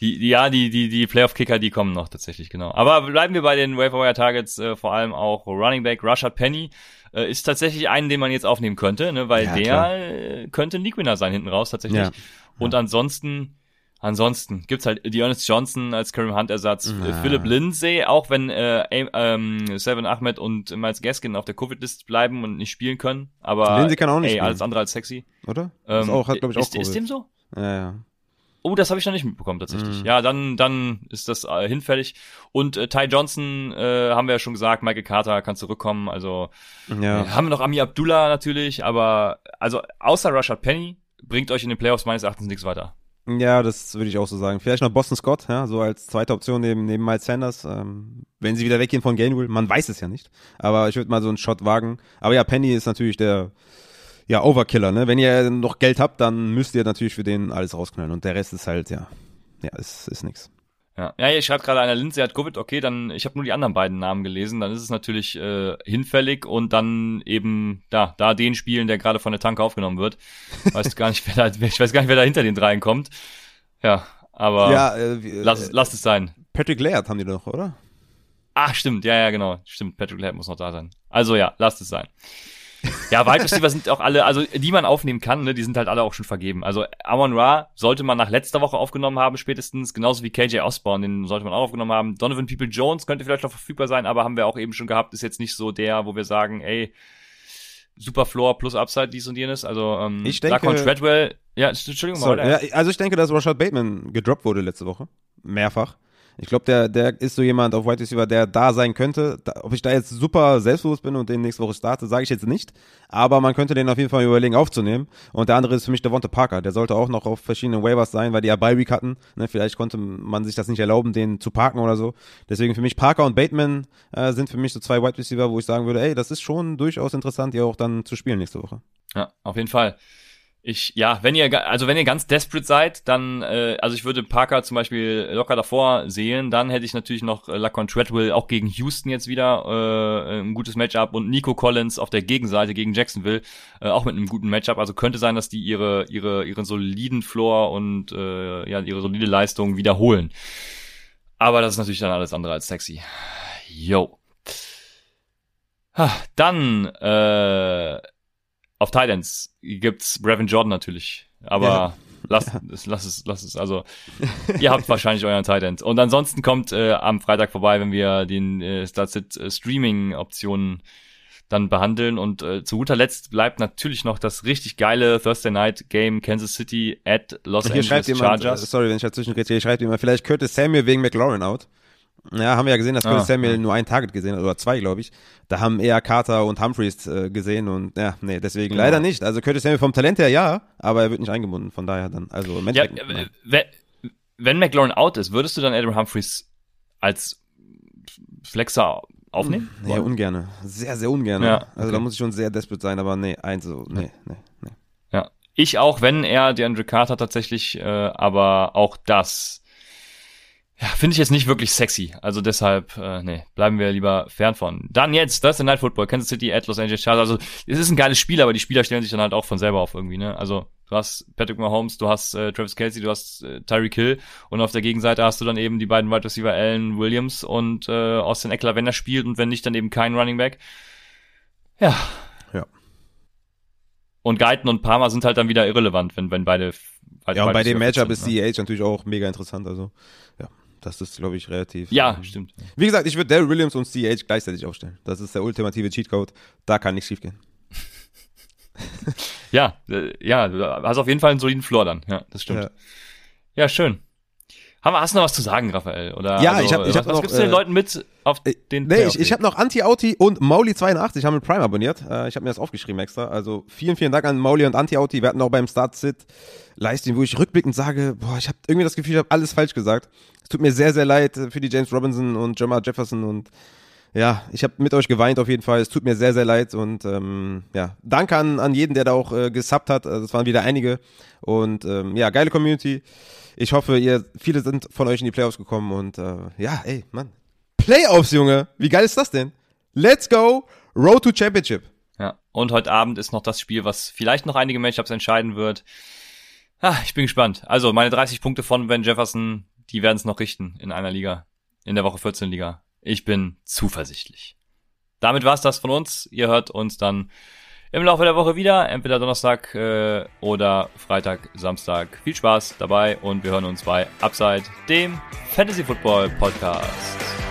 die, die, ja, die, die, die Playoff-Kicker, die kommen noch tatsächlich, genau. Aber bleiben wir bei den Waiver Targets, äh, vor allem auch Running Back Rashad Penny. Äh, ist tatsächlich einen, den man jetzt aufnehmen könnte, ne, weil Ja, der klar. äh, könnte ein League-Winner sein hinten raus tatsächlich. Ja. Und ansonsten, ansonsten gibt's halt Dearness Johnson als Kareem Hunt Ersatz, Ja. äh, Philip Lindsay, auch wenn äh, ähm, Seven Ahmed und Miles Gaskin auf der Covid-List bleiben und nicht spielen können, aber Lindsay kann auch nicht ey, spielen. alles andere als sexy. Oder? Ähm, ist auch, hat, glaube ich, auch ist, ist Covid. dem so? Ja, ja. Oh, das habe ich noch nicht mitbekommen tatsächlich. Mhm. Ja, dann dann ist das äh, hinfällig. Und äh, Ty Johnson äh, haben wir ja schon gesagt, Michael Carter kann zurückkommen. Also Ja. äh, haben wir noch Ami Abdullah natürlich, aber also außer Rashad Penny bringt euch in den Playoffs meines Erachtens nichts weiter. Ja, das würde ich auch so sagen. Vielleicht noch Boston Scott, ja, so als zweite Option neben, neben Miles Sanders. Ähm, wenn sie wieder weggehen von Gainwell, man weiß es ja nicht. Aber ich würde mal so einen Shot wagen. Aber ja, Penny ist natürlich der ja, Overkiller, ne? Wenn ihr noch Geld habt, dann müsst ihr natürlich für den alles rausknallen. Und der Rest ist halt, ja, ja, ist, ist nix. Ja, ja ich schreibe gerade einer Lindsay hat Covid, okay, dann ich habe nur die anderen beiden Namen gelesen, dann ist es natürlich äh, hinfällig und dann eben da da den spielen, der gerade von der Tanke aufgenommen wird. Weiß gar nicht, wer da, ich weiß gar nicht, wer da hinter den dreien kommt. Ja, aber ja, äh, lass, es- äh, lass es sein. Patrick Laird haben die doch, oder? Ach, stimmt, ja, ja, genau. Stimmt, Patrick Laird muss noch da sein. Also ja, lasst es sein. Ja, Wide Receiver sind auch alle, also die man aufnehmen kann, ne, die sind halt alle auch schon vergeben. Also Amon Ra sollte man nach letzter Woche aufgenommen haben, spätestens, genauso wie KJ Osborne, den sollte man auch aufgenommen haben. Donovan People Jones könnte vielleicht noch verfügbar sein, aber haben wir auch eben schon gehabt, ist jetzt nicht so der, wo wir sagen, ey, super Floor plus Upside, dies und jenes. Also ähm, Ich denke- Laquan Treadwell, ja, Entschuldigung, mal Sorry. weiter. Ja, also ich denke, dass Rashad Bateman gedroppt wurde letzte Woche. Mehrfach. Ich glaube, der, der ist so jemand auf White Receiver, der da sein könnte. Da, ob ich da jetzt super selbstbewusst bin und den nächste Woche starte, sage ich jetzt nicht. Aber man könnte den auf jeden Fall überlegen aufzunehmen. Und der andere ist für mich Devonta Parker. Der sollte auch noch auf verschiedenen Waivers sein, weil die ja Bye Week hatten. Ne, vielleicht konnte man sich das nicht erlauben, den zu parken oder so. Deswegen für mich Parker und Bateman äh, sind für mich so zwei Wide Receiver, wo ich sagen würde, ey, das ist schon durchaus interessant, die auch dann zu spielen nächste Woche. Ja, auf jeden Fall. Ich, ja, wenn ihr, also wenn ihr ganz desperate seid, dann, äh, also ich würde Parker zum Beispiel locker davor sehen, dann hätte ich natürlich noch äh, Laquan Treadwell auch gegen Houston jetzt wieder äh, ein gutes Matchup und Nico Collins auf der Gegenseite gegen Jacksonville äh, auch mit einem guten Matchup. Also könnte sein, dass die ihre ihre ihren soliden Floor und äh, ja ihre solide Leistung wiederholen. Aber das ist natürlich dann alles andere als sexy. Yo. Ha, Dann äh, auf Titans gibt's Brevin Jordan natürlich, aber Ja. lasst es, lasst es, lasst es. Also ihr habt wahrscheinlich euren Titan. Und ansonsten kommt äh, am Freitag vorbei, wenn wir den äh, Startsit äh, Streaming Optionen dann behandeln und äh, zu guter Letzt bleibt natürlich noch das richtig geile Thursday Night Game Kansas City at Los Angeles jemand, Chargers. sorry, wenn ich dazwischen rede, hier schreibt jemand, vielleicht Curtis Samuel wegen McLaurin out. Ja, haben wir ja gesehen, dass Curtis Ah, Samuel ja. nur ein Target gesehen hat, oder zwei, glaube ich. Da haben eher Carter und Humphreys äh, gesehen und ja, nee, deswegen Genau. leider nicht. Also Curtis Samuel vom Talent her ja, aber er wird nicht eingebunden, von daher dann, also Ja, wenn, wenn McLaurin out ist, würdest du dann Adam Humphreys als Flexer aufnehmen? Nee, ungerne. Sehr, sehr ungerne. Ja, Also okay. da muss ich schon sehr desperate sein, aber nee, eins so, nee, nee, nee. Ja. Ich auch, wenn er die Andrew Carter tatsächlich, äh, aber auch das ja, finde ich jetzt nicht wirklich sexy. Also deshalb, äh, nee, bleiben wir lieber fern von. Dann jetzt, das ist der Night Football, Kansas City at Los Angeles Chargers. Also es ist ein geiles Spiel, aber die Spieler stellen sich dann halt auch von selber auf irgendwie, ne? Also du hast Patrick Mahomes, du hast äh, Travis Kelsey, du hast äh, Tyreek Hill und auf der Gegenseite hast du dann eben die beiden Wide Receiver Allen Williams und äh, Austin Eckler, wenn er spielt und wenn nicht, dann eben kein Running Back. Ja. Ja. Und Guyton und Palmer sind halt dann wieder irrelevant, wenn, wenn beide. beide Ja, und bei Wide dem Matchup ist ne? CH natürlich auch mega interessant, also ja, das ist, glaube ich, relativ. Ja, ähm, stimmt. Wie gesagt, ich würde Daryl Williams und CH gleichzeitig aufstellen. Das ist der ultimative Cheatcode. Da kann nichts schiefgehen. Ja, äh, ja, du hast auf jeden Fall einen soliden Floor dann. Ja, das stimmt. Ja. Ja, schön. Haben wir, hast du noch was zu sagen, Raphael? Oder, Ja, also, ich hab- ich was, hab was noch, gibst du den äh, Leuten mit auf Äh, den Nee, ich, ich habe noch Anti-Auti und Mauli82 haben mit Prime abonniert. Äh, ich habe mir das aufgeschrieben extra. Also vielen, vielen Dank an Mauli und Anti-Auti. Wir hatten auch beim Start-Sit Livestream, wo ich rückblickend sage, boah, ich habe irgendwie das Gefühl, ich habe alles falsch gesagt. Es tut mir sehr, sehr leid für die James Robinson und Jamal Jefferson und ja, ich habe mit euch geweint auf jeden Fall. Es tut mir sehr, sehr leid und ähm, ja, danke an, an jeden, der da auch äh, gesubbt hat. Also, Es waren wieder einige und ähm, ja, geile Community. Ich hoffe, ihr viele sind von euch in die Playoffs gekommen und äh, ja, ey, Mann, Playoffs, Junge, wie geil ist das denn? Let's go, Road to Championship. Ja, und heute Abend ist noch das Spiel, was vielleicht noch einige Matchups entscheiden wird. Ah, ich bin gespannt. Also, meine 30 Punkte von Ben Jefferson, die werden es noch richten in einer Liga. In der Woche 14 Liga. Ich bin zuversichtlich. Damit war's das von uns. Ihr hört uns dann im Laufe der Woche wieder. Entweder Donnerstag äh, oder Freitag, Samstag. Viel Spaß dabei und wir hören uns bei Upside, dem Fantasy Football Podcast.